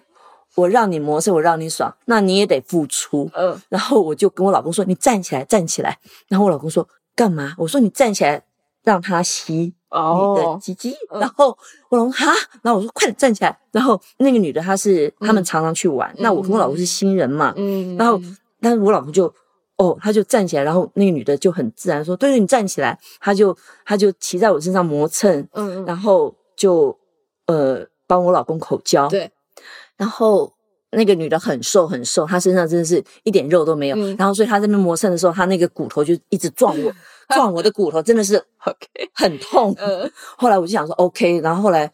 我让你磨蹭，我让你爽，那你也得付出，嗯，然后我就跟我老公说，你站起来，站起来，然后我老公说干嘛？我说你站起来，让他吸。你的鸡鸡，然后我老公哈，然后我说快点站起来，然后那个女的她是他们常常去玩，那我跟我老公是新人嘛，嗯，然后但是我老公就哦，他就站起来，然后那个女的就很自然说，对对，你站起来，他就他就骑在我身上磨蹭，嗯，然后就呃帮我老公口交，
对，
然后那个女的很瘦很瘦，她身上真的是一点肉都没有，然后所以她在那磨蹭的时候，她那个骨头就一直撞我。撞我的骨头真的是
OK
很痛。后来我就想说 OK，然后后来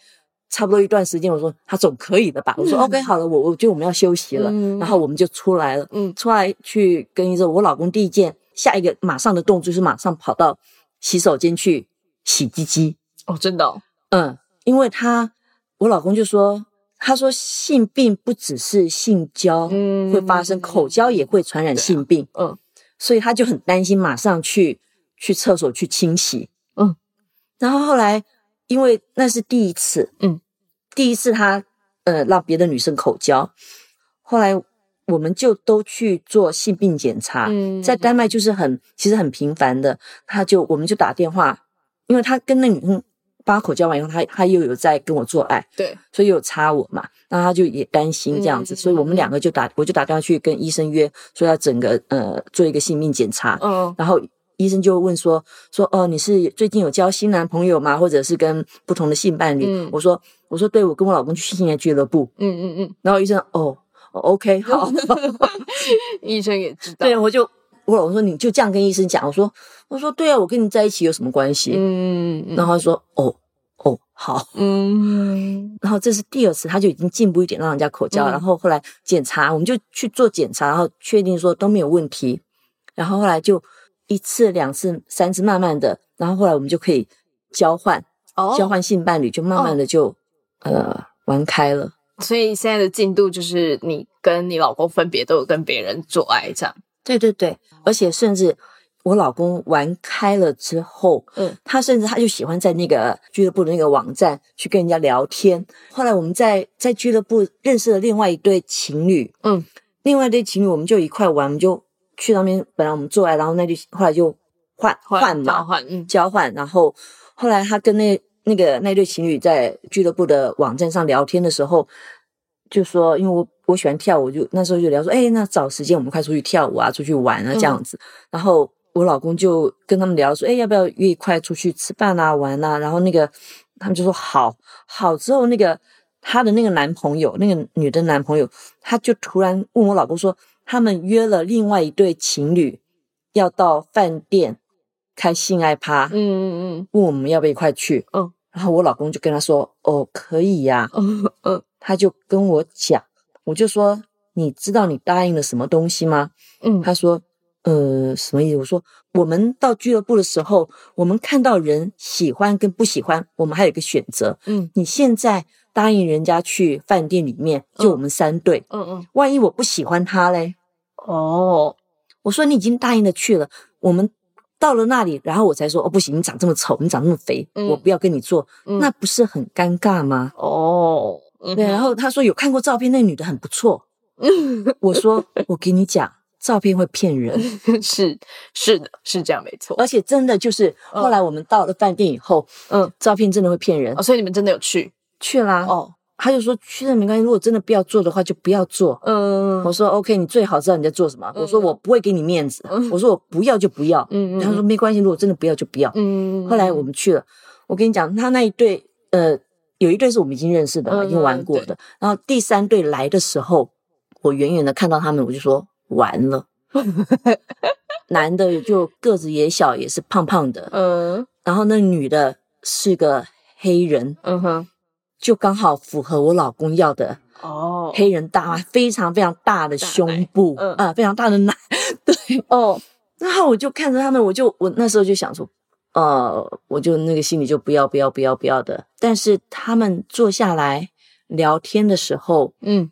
差不多一段时间，我说她总可以的吧。我说 OK 好了，我我觉得我们要休息了。然后我们就出来了，嗯，出来去跟医生。我老公第一件下一个马上的动作是马上跑到洗手间去洗鸡鸡。
哦，真的？
嗯，因为他我老公就说，他说性病不只是性交会发生，口交也会传染性病。嗯，所以他就很担心，马上去。去厕所去清洗，嗯，然后后来因为那是第一次，嗯，第一次他呃让别的女生口交，后来我们就都去做性病检查，嗯，在丹麦就是很其实很频繁的，他就我们就打电话，因为他跟那女生把口交完以后，他他又有在跟我做爱，
对，
所以有插我嘛，那他就也担心这样子，所以我们两个就打我就打电话去跟医生约，说要整个呃做一个性病检查，嗯，然后。医生就问说说哦，你是最近有交新男朋友吗？或者是跟不同的性伴侣？我说我说对，我跟我老公去性爱俱乐部。嗯嗯嗯。然后医生哦，OK，好。
医生也知道。
对，我就我老公说你就这样跟医生讲。我说我说对啊，我跟你在一起有什么关系？嗯。然后他说哦哦好。嗯。然后这是第二次，他就已经进步一点，让人家口交。然后后来检查，我们就去做检查，然后确定说都没有问题。然后后来就。一次、两次、三次，慢慢的，然后后来我们就可以交换，交换性伴侣，就慢慢的就呃玩开了。
所以现在的进度就是你跟你老公分别都有跟别人做爱这样。
对对对，而且甚至我老公玩开了之后，嗯，他甚至他就喜欢在那个俱乐部的那个网站去跟人家聊天。后来我们在在俱乐部认识了另外一对情侣，嗯，另外一对情侣我们就一块玩，我们就。去那边本来我们做爱，然后那就后来就换换嘛，
交换，嗯，
交换。然后后来他跟那那个那对情侣在俱乐部的网站上聊天的时候，就说，因为我我喜欢跳舞，就那时候就聊说，哎，那找时间我们快出去跳舞啊，出去玩啊这样子。然后我老公就跟他们聊说，哎，要不要约一块出去吃饭啊，玩啊？然后那个他们就说好，好之后那个他的那个男朋友，那个女的男朋友，他就突然问我老公说。他们约了另外一对情侣，要到饭店开性爱趴。嗯嗯嗯，问我们要不要一块去。嗯，然后我老公就跟他说：“哦，可以呀。”嗯嗯，他就跟我讲，我就说：“你知道你答应了什么东西吗？”嗯，他说：“呃，什么意思？我说我们到俱乐部的时候，我们看到人喜欢跟不喜欢，我们还有一个选择。
嗯
你现在答应人家去饭店里面，就我们三对，
嗯嗯，
万一我不喜欢他嘞？
哦，
我说你已经答应了去了，我们到了那里，然后我才说哦不行，你长这么丑，你长那么肥，
嗯
我不要跟你做，
嗯
那不是很尴尬吗？
哦，嗯
对，然后他说有看过照片，那女的很不错。我说我给你讲，照片会骗人，
是是的，是这样没错。
而且真的就是后来我们到了饭店以后，
嗯，
照片真的会骗人
哦，。所以你们真的有去
去啦，
哦？
他就说去了没关系，如果真的不要做的话就不要做。
嗯
我说 OK，你最好知道你在做什么。我说我不会给你面子，我说我不要就不要。
嗯嗯
他说没关系，如果真的不要就不要。
嗯
后来我们去了，我跟你讲，他那一对呃，有一对是我们已经认识的已经玩过的。然后第三对来的时候，我远远的看到他们，我就说完了。男的就个子也小，也是胖胖的，
嗯
然后那女的是个黑人，
嗯哼，
就刚好符合我老公要的
哦
黑人大妈，非常非常大的胸部，
嗯
啊、非常大的奶，对。
哦，
然后我就看着他们，我就我那时候就想说，呃，我就那个心里就不要不要不要不要的。但是他们坐下来聊天的时候，
嗯。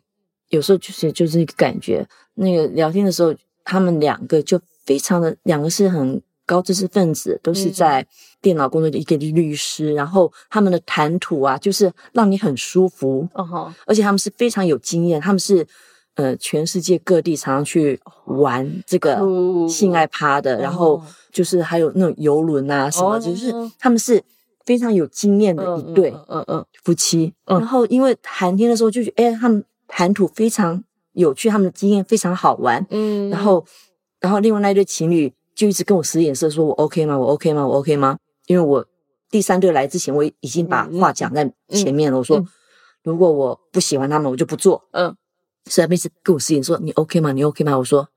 有时候就是就是一个感觉，那个聊天的时候，他们两个就非常的，两个是很高知识分子，都是在电脑工作的一个律师，然后他们的谈吐啊，就是让你很舒服，
哦哈，
而且他们是非常有经验，他们是呃全世界各地常常去玩这个性爱趴的，然后
哦
就是还有那种游轮啊什么，
哦
就是他们是非常有经验的一对
嗯嗯嗯
夫妻。
嗯
然后因为谈天的时候就觉得，哎，他们谈吐非常有趣，他们的经验非常好玩。
嗯，
然后，然后另外那一对情侣就一直跟我使眼色，说我 OK 吗？我 OK 吗？我 OK 吗？因为我第三对来之前，我已经把话讲在前面了。我说，
嗯
如果我不喜欢他们，我就不做。
嗯
所以他们一直跟我使眼说你 OK 吗？你 OK 吗？我说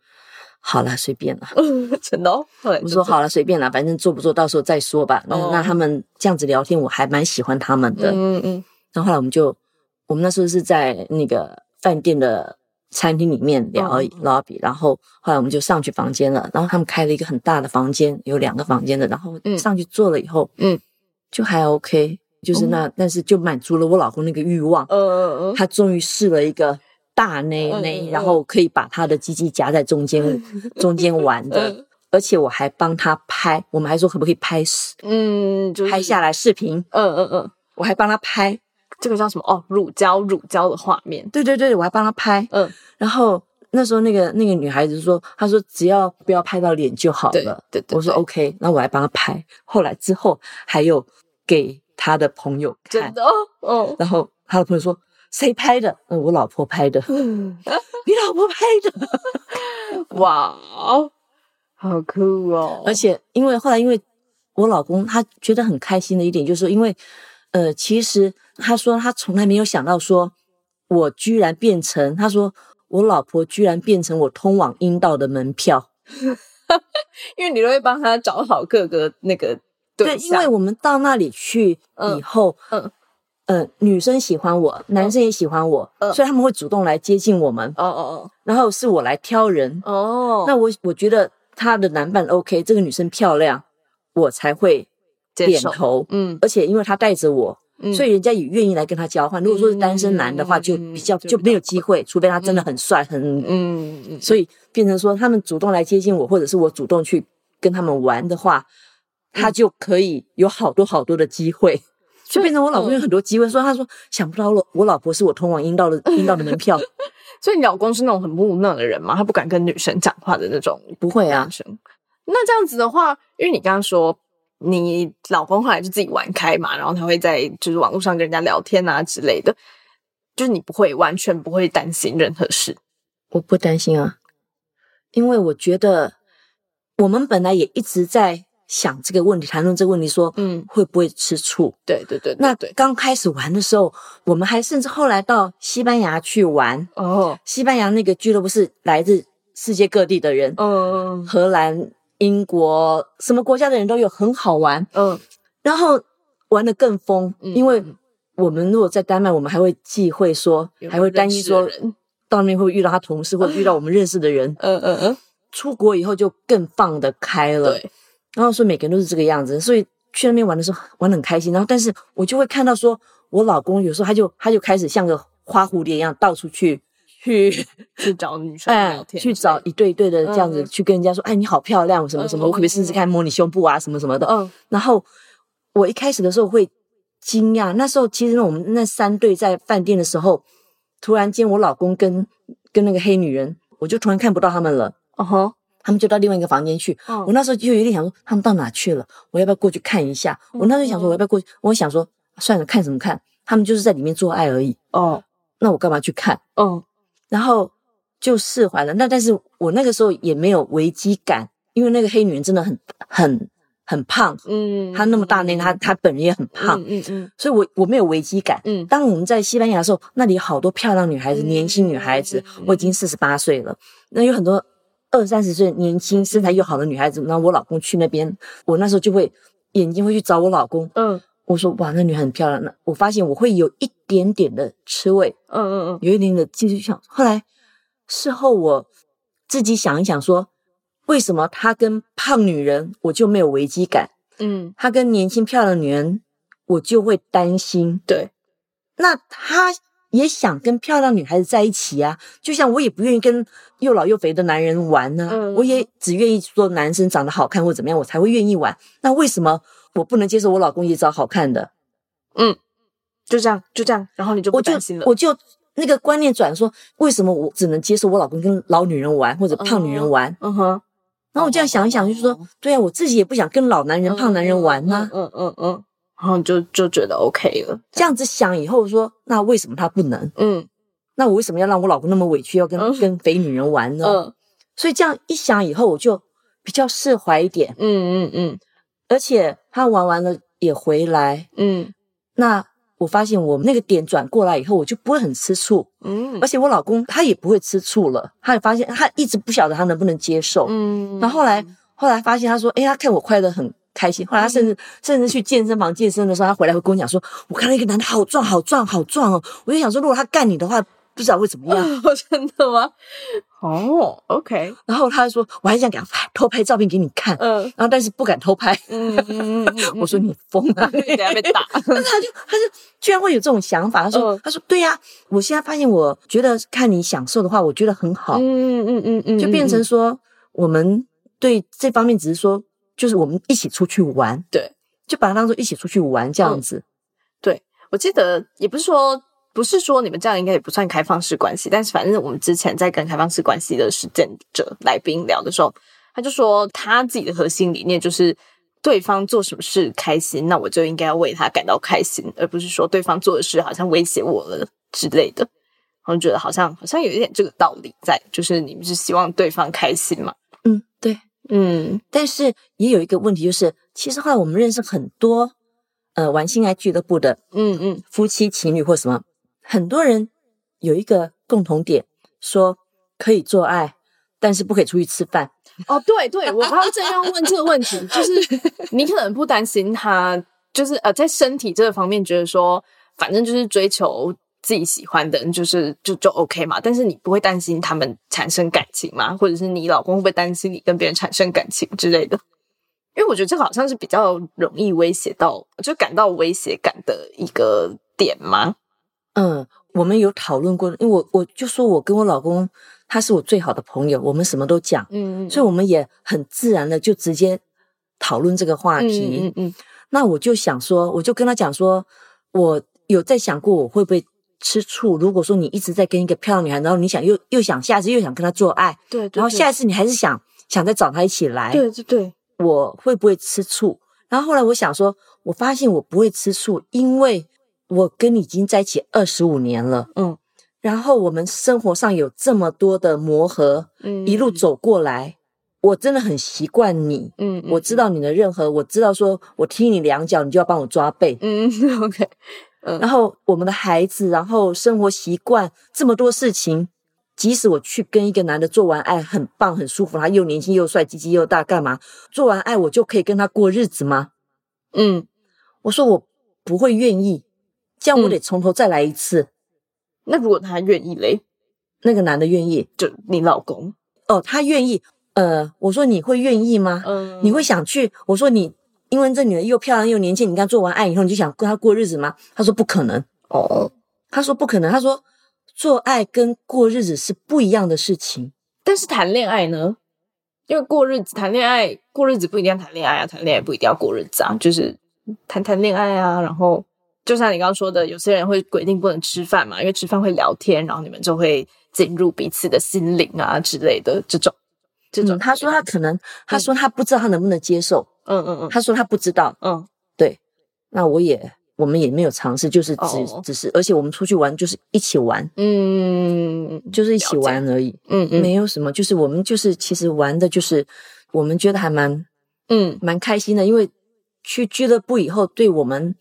好了，随便了。
真的哦，后来
我说好了，随便了，反正做不做到时候再说吧。那、
哦
那他们这样子聊天，我还蛮喜欢他们的。
嗯嗯
然后后来我们就，我们那时候是在那个饭店的餐厅里面聊 lobby，然后后来我们就上去房间了。然后他们开了一个很大的房间，有两个房间的。然后
嗯
上去坐了以后，
嗯，
就还 OK，就是那、但是就满足了我老公那个欲望。
嗯嗯嗯，
他终于试了一个大内
嗯
内，
嗯
然后可以把他的鸡鸡夹在中间 中间玩的
嗯，
而且我还帮他拍，我们还说可不可以拍视
嗯，就是
拍下来视频，
嗯嗯嗯，
我还帮他拍，
这个叫什么？哦，乳胶乳胶的画面。
对对对，我还帮他拍，
嗯，
然后那时候那个那个女孩子说，她说只要不要拍到脸就好
对
了，
对对，
我说 OK，那我还帮他拍，后来之后还有给他的朋友看，
真的？哦，哦，
然后他的朋友说谁拍的？嗯，我老婆拍的，你老婆拍的。
哇哦，好酷哦！
而且因为后来因为我老公他觉得很开心的一点就是说，因为呃，其实他说他从来没有想到说我居然变成他说我老婆居然变成我通往阴道的门票。
因为你都会帮他找好各个那个
对，因为我们到那里去以后，
嗯
呃，女生喜欢我，男生也喜欢我，
嗯
所以他们会主动来接近我们，
哦哦哦
然后是我来挑人。
哦哦，
那我我觉得他的男伴 OK，这个女生漂亮，我才会点头。
嗯，
而且因为他带着我，
嗯
所以人家也愿意来跟他交换。如果说是单身男的话，
嗯
就比较
就
就没有机会，除非他真的很帅，很
嗯嗯，
所以变成说他们主动来接近我，或者是我主动去跟他们玩的话，他就可以有好多好多的机会。就变成我老公有很多机会，说他说想不到我我老婆是我通往阴道的阴道的门票，
所以你老公是那种很木讷的人吗？他不敢跟女生讲话的那种
不会啊，
生。那这样子的话，因为你刚刚说你老公后来就自己玩开嘛，然后他会在就是网络上跟人家聊天啊之类的，就是你不会完全不会担心任何事。
我不担心啊，因为我觉得我们本来也一直在想这个问题，谈论这个问题，说
嗯，
会不会吃醋。
对对对
那
对
刚开始玩的时候，我们还甚至后来到西班牙去玩。
哦，
西班牙那个俱乐部是来自世界各地的人，
嗯
荷兰、英国什么国家的人都有，很好玩。
嗯
然后玩的更疯，
嗯
因为我们如果在丹麦，我们还会忌讳说，
有
还会担心说到那边会遇到他同事，或者遇到我们认识的人。
嗯嗯嗯，
出国以后就更放得开了。
对，
然后说每个人都是这个样子，所以去那边玩的时候玩的很开心。然后，但是我就会看到说，我老公有时候他就他就开始像个花蝴蝶一样到处去 去
去找女生
哎
聊天，
去找一对一对的这样子、
嗯
去跟人家说，哎，你好漂亮，什么什么，
嗯
我可不可以试试看摸你胸部啊，什么什么的。
嗯
然后我一开始的时候会惊讶，那时候其实我们那三对在饭店的时候，突然间我老公跟跟那个黑女人，我就突然看不到他们了。
哦吼，
他们就到另外一个房间去。
嗯
我那时候就有点想说，他们到哪去了？我要不要过去看一下？我那时候想说，我要不要过去？我想说，算了，看什么看？他们就是在里面做爱而已，
哦，
那我干嘛去看？
哦
然后就释怀了。那但是我那个时候也没有危机感，因为那个黑女人真的很很很胖，
嗯，
她那么大那她她本人也很胖，
嗯嗯
所以我我没有危机感。
嗯
当我们在西班牙的时候，那里好多漂亮女孩子，
嗯
年轻女孩子
嗯。
我已经四十八岁了，那有很多二三十岁年轻身材又好的女孩子。那我老公去那边，我那时候就会眼睛会去找我老公。
嗯
我说哇，那女孩很漂亮。那我发现我会有一点点的吃味，
嗯嗯嗯
有一点点的继续想。后来事后我自己想一想说，为什么她跟胖女人我就没有危机感，
嗯，
她跟年轻漂亮的女人我就会担心。
对，
那他也想跟漂亮女孩子在一起啊，就像我也不愿意跟又老又肥的男人玩呢、
嗯
我也只愿意说男生长得好看或怎么样，我才会愿意玩。那为什么我不能接受我老公也找好看的？
嗯就这样就这样，然后你就
我就
不担心了，
我就那个观念转说，为什么我只能接受我老公跟老女人玩或者胖女人玩？
嗯哼，
然后我这样想一想，就是说，对啊，我自己也不想跟老男人、胖男人玩呐、
嗯嗯嗯，然后就就觉得 OK 了，
这样子想以后说，那为什么他不能？
嗯。
那我为什么要让我老公那么委屈，要跟、
嗯。
跟肥女人玩呢？
嗯。
所以这样一想以后，我就比较释怀一点。
嗯嗯嗯。
而且他玩完了也回来，
嗯。
那我发现我那个点转过来以后，我就不会很吃醋，
嗯。
而且我老公他也不会吃醋了。他也发现他一直不晓得他能不能接受，
嗯。
然后后来后来发现他说，哎，他看我快乐很开心。后来他甚至、
嗯
甚至去健身房健身的时候，他回来会跟我讲说，我看到一个男的好壮好壮好壮哦。我就想说，如果他干你的话，不知道会怎么样。
真的吗？哦，OK，
然后他就说，我还想给他拍偷拍照片给你看，
嗯
然后但是不敢偷拍。
嗯嗯嗯，
我说你疯啊！
等下被打，
但是他就他就居然会有这种想法，他说、
嗯
他说对呀、我现在发现我觉得看你享受的话，我觉得很好，
嗯嗯嗯嗯，
就变成说我们对这方面只是说，就是我们一起出去玩，
对，
就把它当做一起出去玩这样子。
对我记得也不是说不是说你们这样应该也不算开放式关系，但是反正我们之前在跟开放式关系的实践者来宾聊的时候，他就说他自己的核心理念就是对方做什么事开心，那我就应该要为他感到开心，而不是说对方做的事好像威胁我了之类的。我就觉得好像好像有一点这个道理在，就是你们是希望对方开心嘛？
嗯，对。
嗯
但是也有一个问题，就是其实后来我们认识很多呃玩性爱俱乐部的
嗯嗯
夫妻情侣或什么，很多人有一个共同点，说可以做爱，但是不可以出去吃饭。
哦，对对，我刚刚正要问这个问题，就是 你可能不担心他，就是呃，在身体这个方面觉得说，反正就是追求自己喜欢的人，就是就就 OK 嘛。但是你不会担心他们产生感情吗？或者是你老公会不会担心你跟别人产生感情之类的？因为我觉得这个好像是比较容易威胁到，就感到威胁感的一个点吗？
嗯，我们有讨论过，因为我我就说我跟我老公他是我最好的朋友，我们什么都讲，
嗯
所以我们也很自然的就直接讨论这个话题。
嗯嗯
那我就想说，我就跟他讲说，我有在想过我会不会吃醋。如果说你一直在跟一个漂亮女孩，然后你想又又想下次又想跟她做爱，
对，
然后下一次你还是想想再找她一起来，
对对对，
我会不会吃醋？然后后来我想说，我发现我不会吃醋，因为我跟你已经在一起二十五年了，
嗯
然后我们生活上有这么多的磨合，
嗯
一路走过来，我真的很习惯你。
嗯，
我知道你的任何，我知道说我踢你两脚，你就要帮我抓背。
嗯 OK，
然后我们的孩子，然后生活习惯这么多事情，即使我去跟一个男的做完爱，很棒很舒服，他又年轻又帅，鸡鸡又大，干嘛？做完爱我就可以跟他过日子吗？
嗯。
我说我不会愿意，这样我
嗯
得从头再来一次。
那如果他愿意嘞，
那个男的愿意
就你老公，
哦，他愿意。呃，我说你会愿意吗？嗯，你会想去？我说你，因为这女人又漂亮又年轻，你刚做完爱以后，你就想跟她过日子吗？他说不可能。哦，他说不可能。他说做爱跟过日子是不一样的事情。
但是谈恋爱呢？因为过日子谈恋爱，过日子不一定要谈恋爱啊，谈恋爱不一定要过日子啊，就是谈谈恋爱啊。然后就像你刚刚说的，有些人会规定不能吃饭嘛，因为吃饭会聊天，然后你们就会进入彼此的心灵啊之类的这种。这种
他说他可能，他说他不知道他能不能接受，嗯嗯嗯，他说他不知道，嗯，对，那我也我们也没有尝试，就是只只是，而且我们出去玩就是一起玩，嗯，就是一起玩而已，嗯嗯，没有什么，就是我们就是其实玩的就是我们觉得还蛮，嗯，蛮开心的，因为去俱乐部以后对我们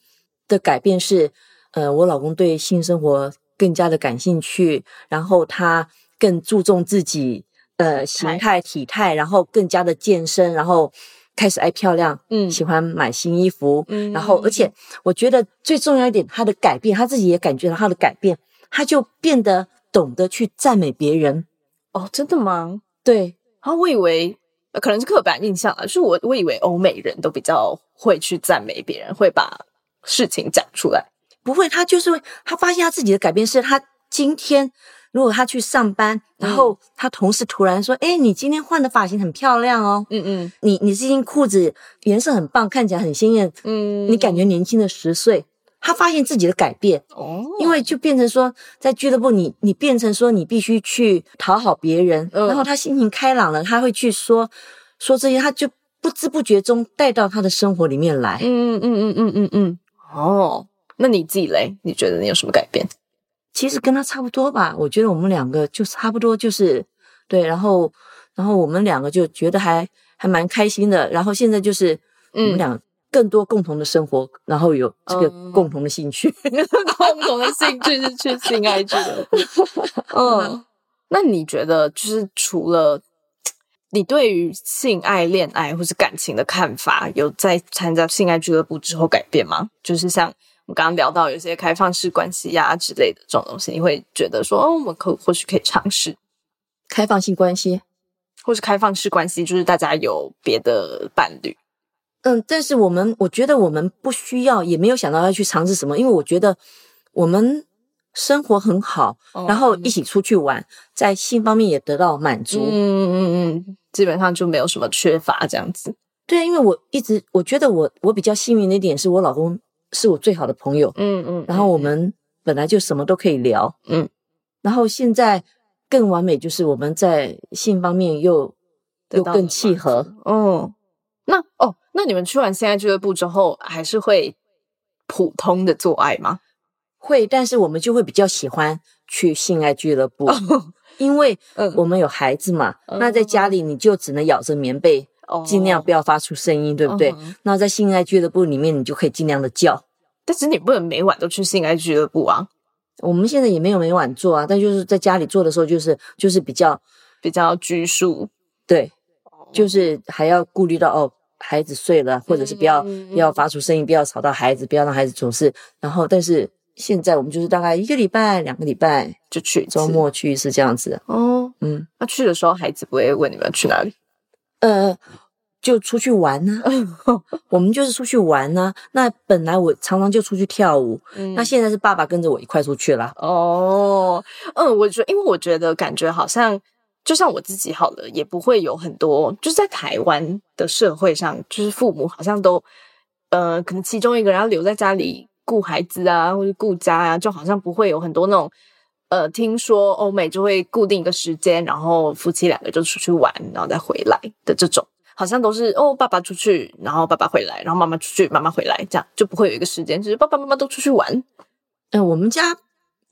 的改变是，呃，我老公对性生活更加的感兴趣，然后他更注重自己。呃，形态、体态，然后更加的健身，然后开始爱漂亮，嗯，喜欢买新衣服，嗯，然后而且我觉得最重要一点，他的改变，他自己也感觉到他的改变，他就变得懂得去赞美别人。
哦，真的吗？
对，
啊，我以为可能是刻板印象啊，就是我我以为欧美人都比较会去赞美别人，会把事情讲出来。
不会，他就是会，他发现他自己的改变是他今天。如果他去上班，然后他同事突然说：“哎，你今天换的发型很漂亮哦，嗯嗯，你你这件裤子颜色很棒，看起来很鲜艳，嗯，你感觉年轻了十岁。”他发现自己的改变哦，因为就变成说，在俱乐部，你你变成说你必须去讨好别人，然后他心情开朗了，他会去说说这些，他就不知不觉中带到他的生活里面来。嗯嗯嗯嗯嗯嗯嗯，
哦，那你自己嘞？你觉得你有什么改变？
其实跟他差不多吧，我觉得我们两个就差不多，就是对，然后，然后我们两个就觉得还还蛮开心的，然后现在就是我们俩更多共同的生活，然后有这个共同的兴趣，
共同的兴趣是去性爱俱乐部。嗯，那你觉得就是除了你对于性爱、恋爱或是感情的看法，有在参加性爱俱乐部之后改变吗？就是像。我们刚刚聊到有些开放式关系呀之类的这种东西，你会觉得说，哦，我们可或许可以尝试
开放性关系，
或是开放式关系，就是大家有别的伴侣。
嗯，但是我们我觉得我们不需要，也没有想到要去尝试什么，因为我觉得我们生活很好，然后一起出去玩，在性方面也得到满足。嗯嗯
嗯，基本上就没有什么缺乏这样子。
对啊，因为我一直我觉得我我比较幸运的一点是我老公。是我最好的朋友，嗯嗯，然后我们本来就什么都可以聊，嗯，然后现在更完美就是我们在性方面又又更契合，
哦，那哦，那你们去完性爱俱乐部之后，还是会普通的做爱吗？
会，但是我们就会比较喜欢去性爱俱乐部，因为我们有孩子嘛，那在家里你就只能咬着棉被。尽量不要发出声音，对不对？那在性爱俱乐部里面，你就可以尽量的叫。
但是你不能每晚都去性爱俱乐部啊。
我们现在也没有每晚做啊，但就是在家里做的时候，就是就是比较
比较拘束。
对，就是还要顾虑到哦，孩子睡了，或者是不要不要发出声音，不要吵到孩子，不要让孩子总是。然后，但是现在我们就是大概一个礼拜、两个礼拜
就去，
周末去是这样子。哦，
嗯，那去的时候孩子不会问你们要去哪里？呃，
就出去玩呢，我们就是出去玩呢。那本来我常常就出去跳舞，那现在是爸爸跟着我一块出去了。
哦，嗯，我觉得，因为我觉得感觉好像，就像我自己好了，也不会有很多，就是在台湾的社会上，就是父母好像都，呃，可能其中一个人要留在家里顾孩子啊，或者顾家啊，就好像不会有很多那种。呃，听说欧美就会固定一个时间，然后夫妻两个就出去玩，然后再回来的这种，好像都是哦，爸爸出去，然后爸爸回来，然后妈妈出去，妈妈回来，这样就不会有一个时间，就是爸爸妈妈都出去玩。
嗯，我们家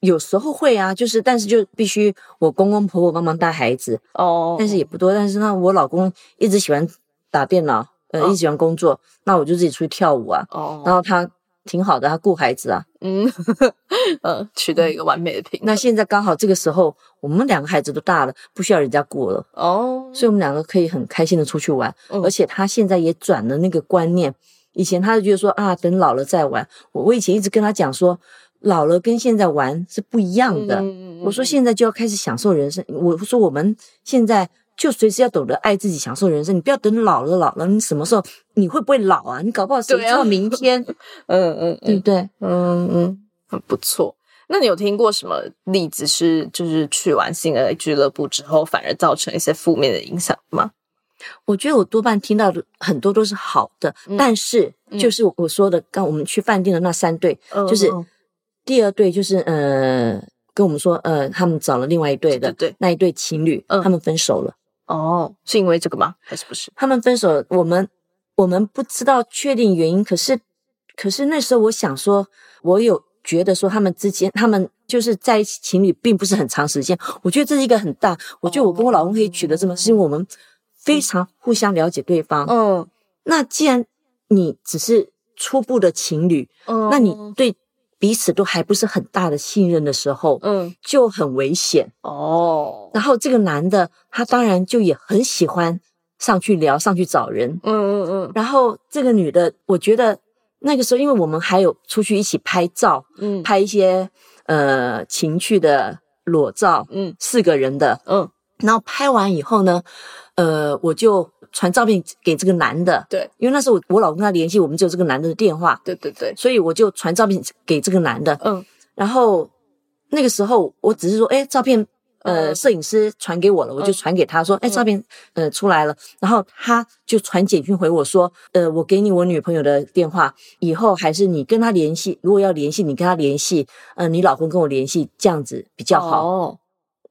有时候会啊，就是但是就必须我公公婆婆帮忙带孩子哦，但是也不多。但是呢，我老公一直喜欢打电脑，呃，一直喜欢工作，那我就自己出去跳舞啊。哦，然后他。挺好的，他顾孩子啊，嗯，
呃，取得一个完美的平衡。
那现在刚好这个时候，我们两个孩子都大了，不需要人家顾了哦，所以我们两个可以很开心的出去玩。而且他现在也转了那个观念，以前他就觉得说啊，等老了再玩。我我以前一直跟他讲说，老了跟现在玩是不一样的。我说现在就要开始享受人生。我说我们现在就随时要懂得爱自己，享受人生。你不要等老了，老了你什么时候你会不会老啊？你搞不好谁知道明天？
嗯嗯，
对不对？
嗯嗯，很不错。那你有听过什么例子是，就是去完性爱俱乐部之后，反而造成一些负面的影响吗？
我觉得我多半听到的很多都是好的，但是就是我说的，刚我们去饭店的那三对，就是第二对就是呃跟我们说呃他们找了另外一对的，
对
那一对情侣，他们分手了。
哦，是因为这个吗？还是不是？
他们分手，我们我们不知道确定原因，可是可是那时候我想说，我有。觉得说他们之间，他们就是在一起情侣，并不是很长时间。我觉得这是一个很大。我觉得我跟我老公可以取得这么，是因为我们非常互相了解对方。嗯，那既然你只是初步的情侣，嗯，那你对彼此都还不是很大的信任的时候，嗯，就很危险哦。然后这个男的，他当然就也很喜欢上去聊，上去找人。嗯嗯嗯。然后这个女的，我觉得。那个时候，因为我们还有出去一起拍照，嗯，拍一些呃情趣的裸照，嗯，四个人的，嗯，然后拍完以后呢，呃，我就传照片给这个男的，
对，
因为那时候我我老公跟他联系，我们只有这个男的的电话，
对对对，
所以我就传照片给这个男的，嗯，然后那个时候我只是说，哎，照片。呃，摄影师传给我了，我就传给他说，哎，照片呃出来了，然后他就传简讯回我说，呃，我给你我女朋友的电话，以后还是你跟他联系，如果要联系，你跟他联系，呃，你老公跟我联系，这样子比较好。哦，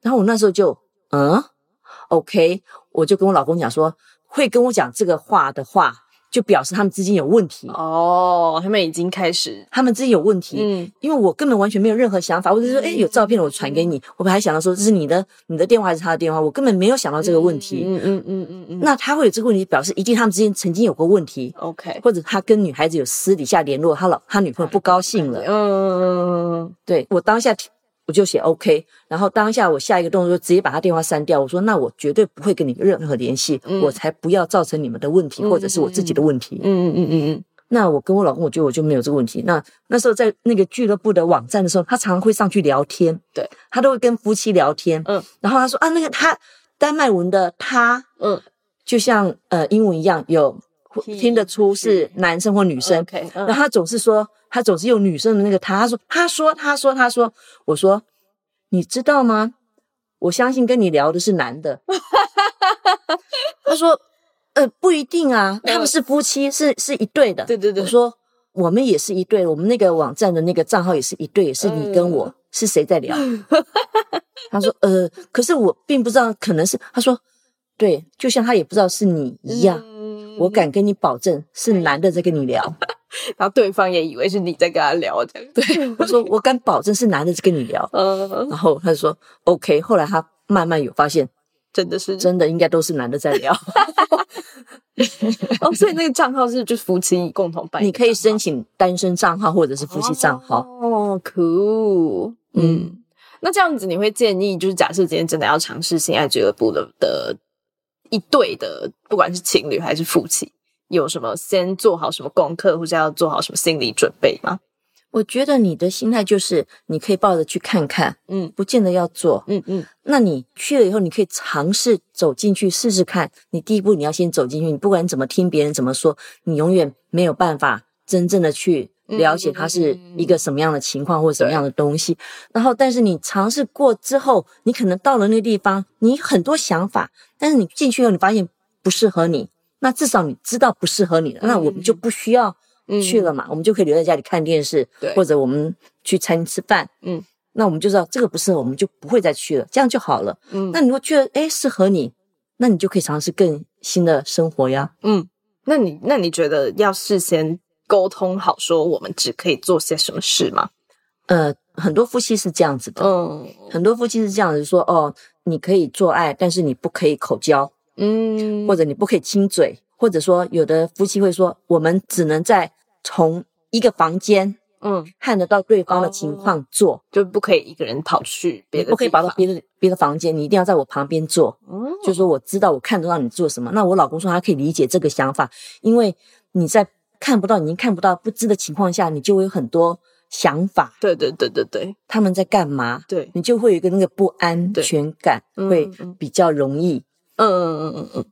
然后我那时候就，嗯，OK，我就跟我老公讲说，会跟我讲这个话的话。就表示他们之间有问题
哦，他们已经开始，
他们之间有问题。嗯，因为我根本完全没有任何想法，我就说，哎，有照片，我传给你。我本来想到说，这是你的，你的电话还是他的电话？我根本没有想到这个问题。嗯嗯嗯嗯嗯。那他会有这个问题，表示一定他们之间曾经有过问题。
OK，
或者他跟女孩子有私底下联络，他老他女朋友不高兴了。嗯嗯嗯嗯。对我当下。我就写 OK，然后当下我下一个动作就直接把他电话删掉。我说：“那我绝对不会跟你任何联系，我才不要造成你们的问题，或者是我自己的问题。”嗯嗯嗯嗯嗯。那我跟我老公，我觉得我就没有这个问题。那那时候在那个俱乐部的网站的时候，他常常会上去聊天，
对
他都会跟夫妻聊天。嗯，然后他说：“啊，那个他丹麦文的他，嗯，就像呃英文一样，有听得出是男生或女生。然后他总是说。”他总是用女生的那个他，他说，他说，他说，他说，我说，你知道吗？我相信跟你聊的是男的。他说，呃，不一定啊，他们是夫妻，是是一对的。
对对对。
我说，我们也是一对，我们那个网站的那个账号也是一对，是你跟我是谁在聊？他说，呃，可是我并不知道，可能是他说，对，就像他也不知道是你一样。我敢跟你保证，是男的在跟你聊，
然后对方也以为是你在跟他聊，这样。
对，我说 我敢保证是男的在跟你聊，嗯，然后他就说 OK。后来他慢慢有发现，
真的是
真的，应该都是男的在聊。
哦，所以那个账号是就夫妻共同办，
你可以申请单身账号或者是夫妻账号。
哦，cool。嗯，那这样子你会建议，就是假设今天真的要尝试性爱俱乐部的的。一对的，不管是情侣还是夫妻，有什么先做好什么功课，或者要做好什么心理准备吗？
我觉得你的心态就是，你可以抱着去看看，嗯，不见得要做，嗯嗯。那你去了以后，你可以尝试走进去试试看。你第一步你要先走进去，你不管怎么听别人怎么说，你永远没有办法真正的去了解它是一个什么样的情况或者什么样的东西。然后，但是你尝试过之后，你可能到了那个地方，你很多想法。但是你进去以后，你发现不适合你，那至少你知道不适合你了，那我们就不需要去了嘛，我们就可以留在家里看电视，或者我们去餐厅吃饭。嗯，那我们就知道这个不适合，我们就不会再去了，这样就好了。嗯，那你如果觉得哎适合你，那你就可以尝试更新的生活呀。
嗯，那你那你觉得要事先沟通好，说我们只可以做些什么事吗？
呃，很多夫妻是这样子的，嗯，很多夫妻是这样子说哦。你可以做爱，但是你不可以口交，嗯，或者你不可以亲嘴，或者说有的夫妻会说，我们只能在从一个房间，嗯，看得到对方的情况做，
就不可以一个人跑去别的，
不可以跑到别的别的房间，你一定要在我旁边做，嗯，就说我知道我看得到你做什么。那我老公说他可以理解这个想法，因为你在看不到、已经看不到、不知的情况下，你就会有很多。想法，
对对对对对，
他们在干嘛？
对
你就会有一个那个不安全感，会比较容易
嗯嗯嗯嗯嗯，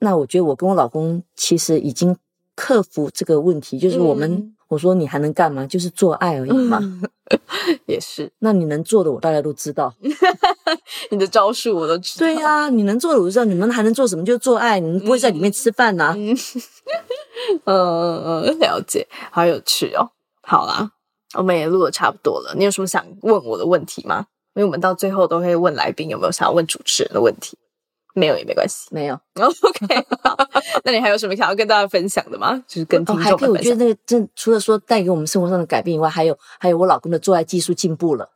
那我觉得我跟我老公其实已经克服这个问题，就是我们、
嗯
我说你还能干嘛？就是做爱而已嘛。
也是
那你能做的我大概都知道。
你的招数我都知道。
对呀、你能做的我知道，你们还能做什么？就做爱，你们不会在里面吃饭呐、
嗯嗯 嗯，了解，好有趣哦。好啦，我们也录的差不多了。你有什么想问我的问题吗？因为我们到最后都会问来宾有没有想要问主持人的问题，没有也没关系。
没有。
OK，好，那你还有什么想要跟大家分享的吗？就是跟听
哦，还可以，我
众们分享。
觉得那个真除了说带给我们生活上的改变以外，还有还有我老公的做爱技术进步了。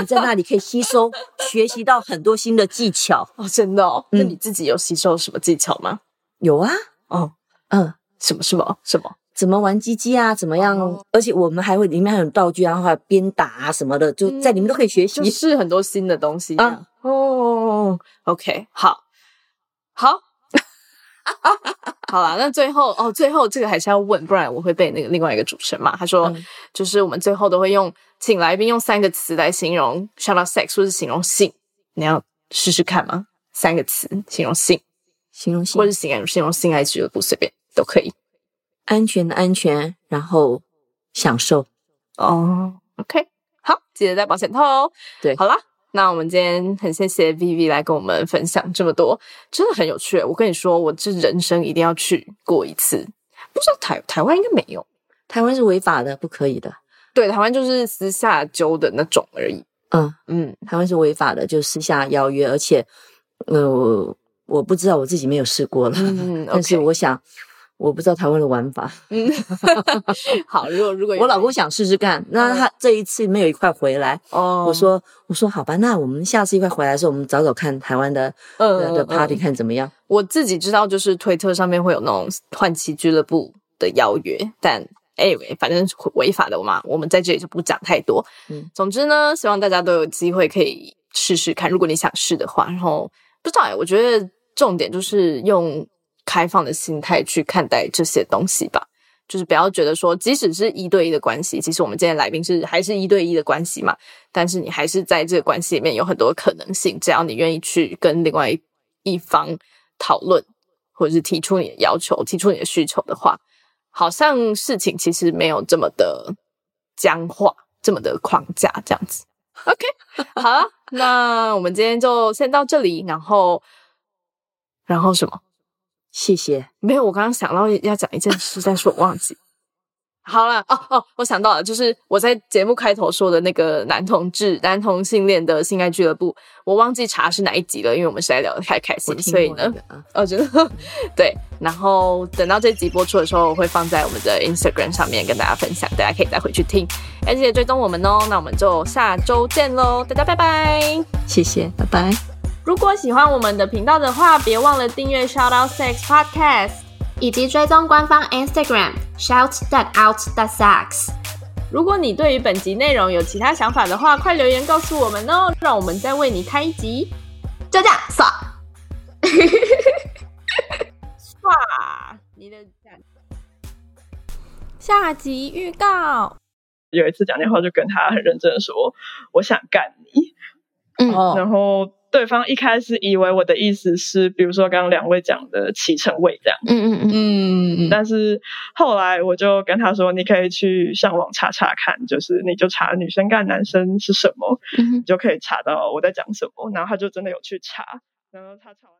你在那里可以吸收、学习到很多新的技巧。
哦，真的哦，
嗯
那你自己有吸收什么技巧吗？
有啊，
哦，
嗯，
什么什么什么？
怎么玩鸡鸡啊？怎么样？
哦
而且我们还会里面还有道具啊，然后还有鞭打啊什么的，就在里面都可以学习。
就是很多新的东西
啊
啊。哦，OK，好，好，好啦，那最后哦，最后这个还是要问，不然我会被那个另外一个主持人骂。他说，
嗯
就是我们最后都会用请来宾用三个词来形容 shout out sex 或是形容性，你要试试看吗？三个词形容性，
形容性
或是形容形容性爱俱乐部，随便都可以。
安全的安全，然后享受。
哦，OK，好，记得戴保险套哦。
对
好啦，那我们今天很谢谢 Vivi 来跟我们分享这么多，真的很有趣。我跟你说，我这人生一定要去过一次。不知道台台湾应该没有，
台湾是违法的，不可以的。
对，台湾就是私下揪的那种而已。
嗯，
嗯，
台湾是违法的，就私下邀约，而且，呃，我我不知道我自己没有试过了，
嗯
但是我想，我不知道台湾的玩法。
嗯，好，如果如果有
我老公想试试看，那他这一次没有一块回来，
哦，
我说我说好吧，那我们下次一块回来的时候，我们找找看台湾的
嗯
的 party
嗯
看怎么样。
我自己知道，就是推特上面会有那种换妻俱乐部的邀约，但 anyway，反正违法的嘛，我们在这里就不讲太多。
嗯
总之呢，希望大家都有机会可以试试看，如果你想试的话。然后不知道哎，我觉得重点就是用开放的心态去看待这些东西吧。就是不要觉得说，即使是一对一的关系，其实我们今天来宾是还是一对一的关系嘛，但是你还是在这个关系里面有很多可能性，只要你愿意去跟另外一方讨论，或者是提出你的要求、提出你的需求的话，好像事情其实没有这么的僵化，这么的框架这样子。OK，好了，那我们今天就先到这里，然后，然后什么？
谢谢，
没有，我刚刚想到要讲一件事，但是我忘记。好了，哦哦，我想到了，就是我在节目开头说的那个男同志、男同性恋的性爱俱乐部，我忘记查是哪一集了，因为我们实在聊得太开
我
心，
听
所以呢，
过那个啊，
哦，真的对。然后等到这集播出的时候，我会放在我们的 Instagram 上面跟大家分享，大家可以再回去听，而且追踪我们哦。那我们就下周见喽，大家拜拜。
谢谢，拜拜。
如果喜欢我们的频道的话，别忘了订阅 Shout Out Sex Podcast。
以及追踪官方 Instagram shout that out that sex。
如果你对于本集内容有其他想法的话，快留言告诉我们哦，让我们再为你开一集。
就这样，刷，
刷，你的下集预告。
有一次讲电话就跟他很认真的说：“我想干你。”
嗯
哦，
然后对方一开始以为我的意思是，比如说刚刚两位讲的骑乘位这样，
嗯嗯嗯，
嗯
但是后来我就跟他说：“你可以去上网查查看，就是你就查女生干男生是什么，
嗯
你就可以查到我在讲什么。”然后他就真的有去查，然后他查完。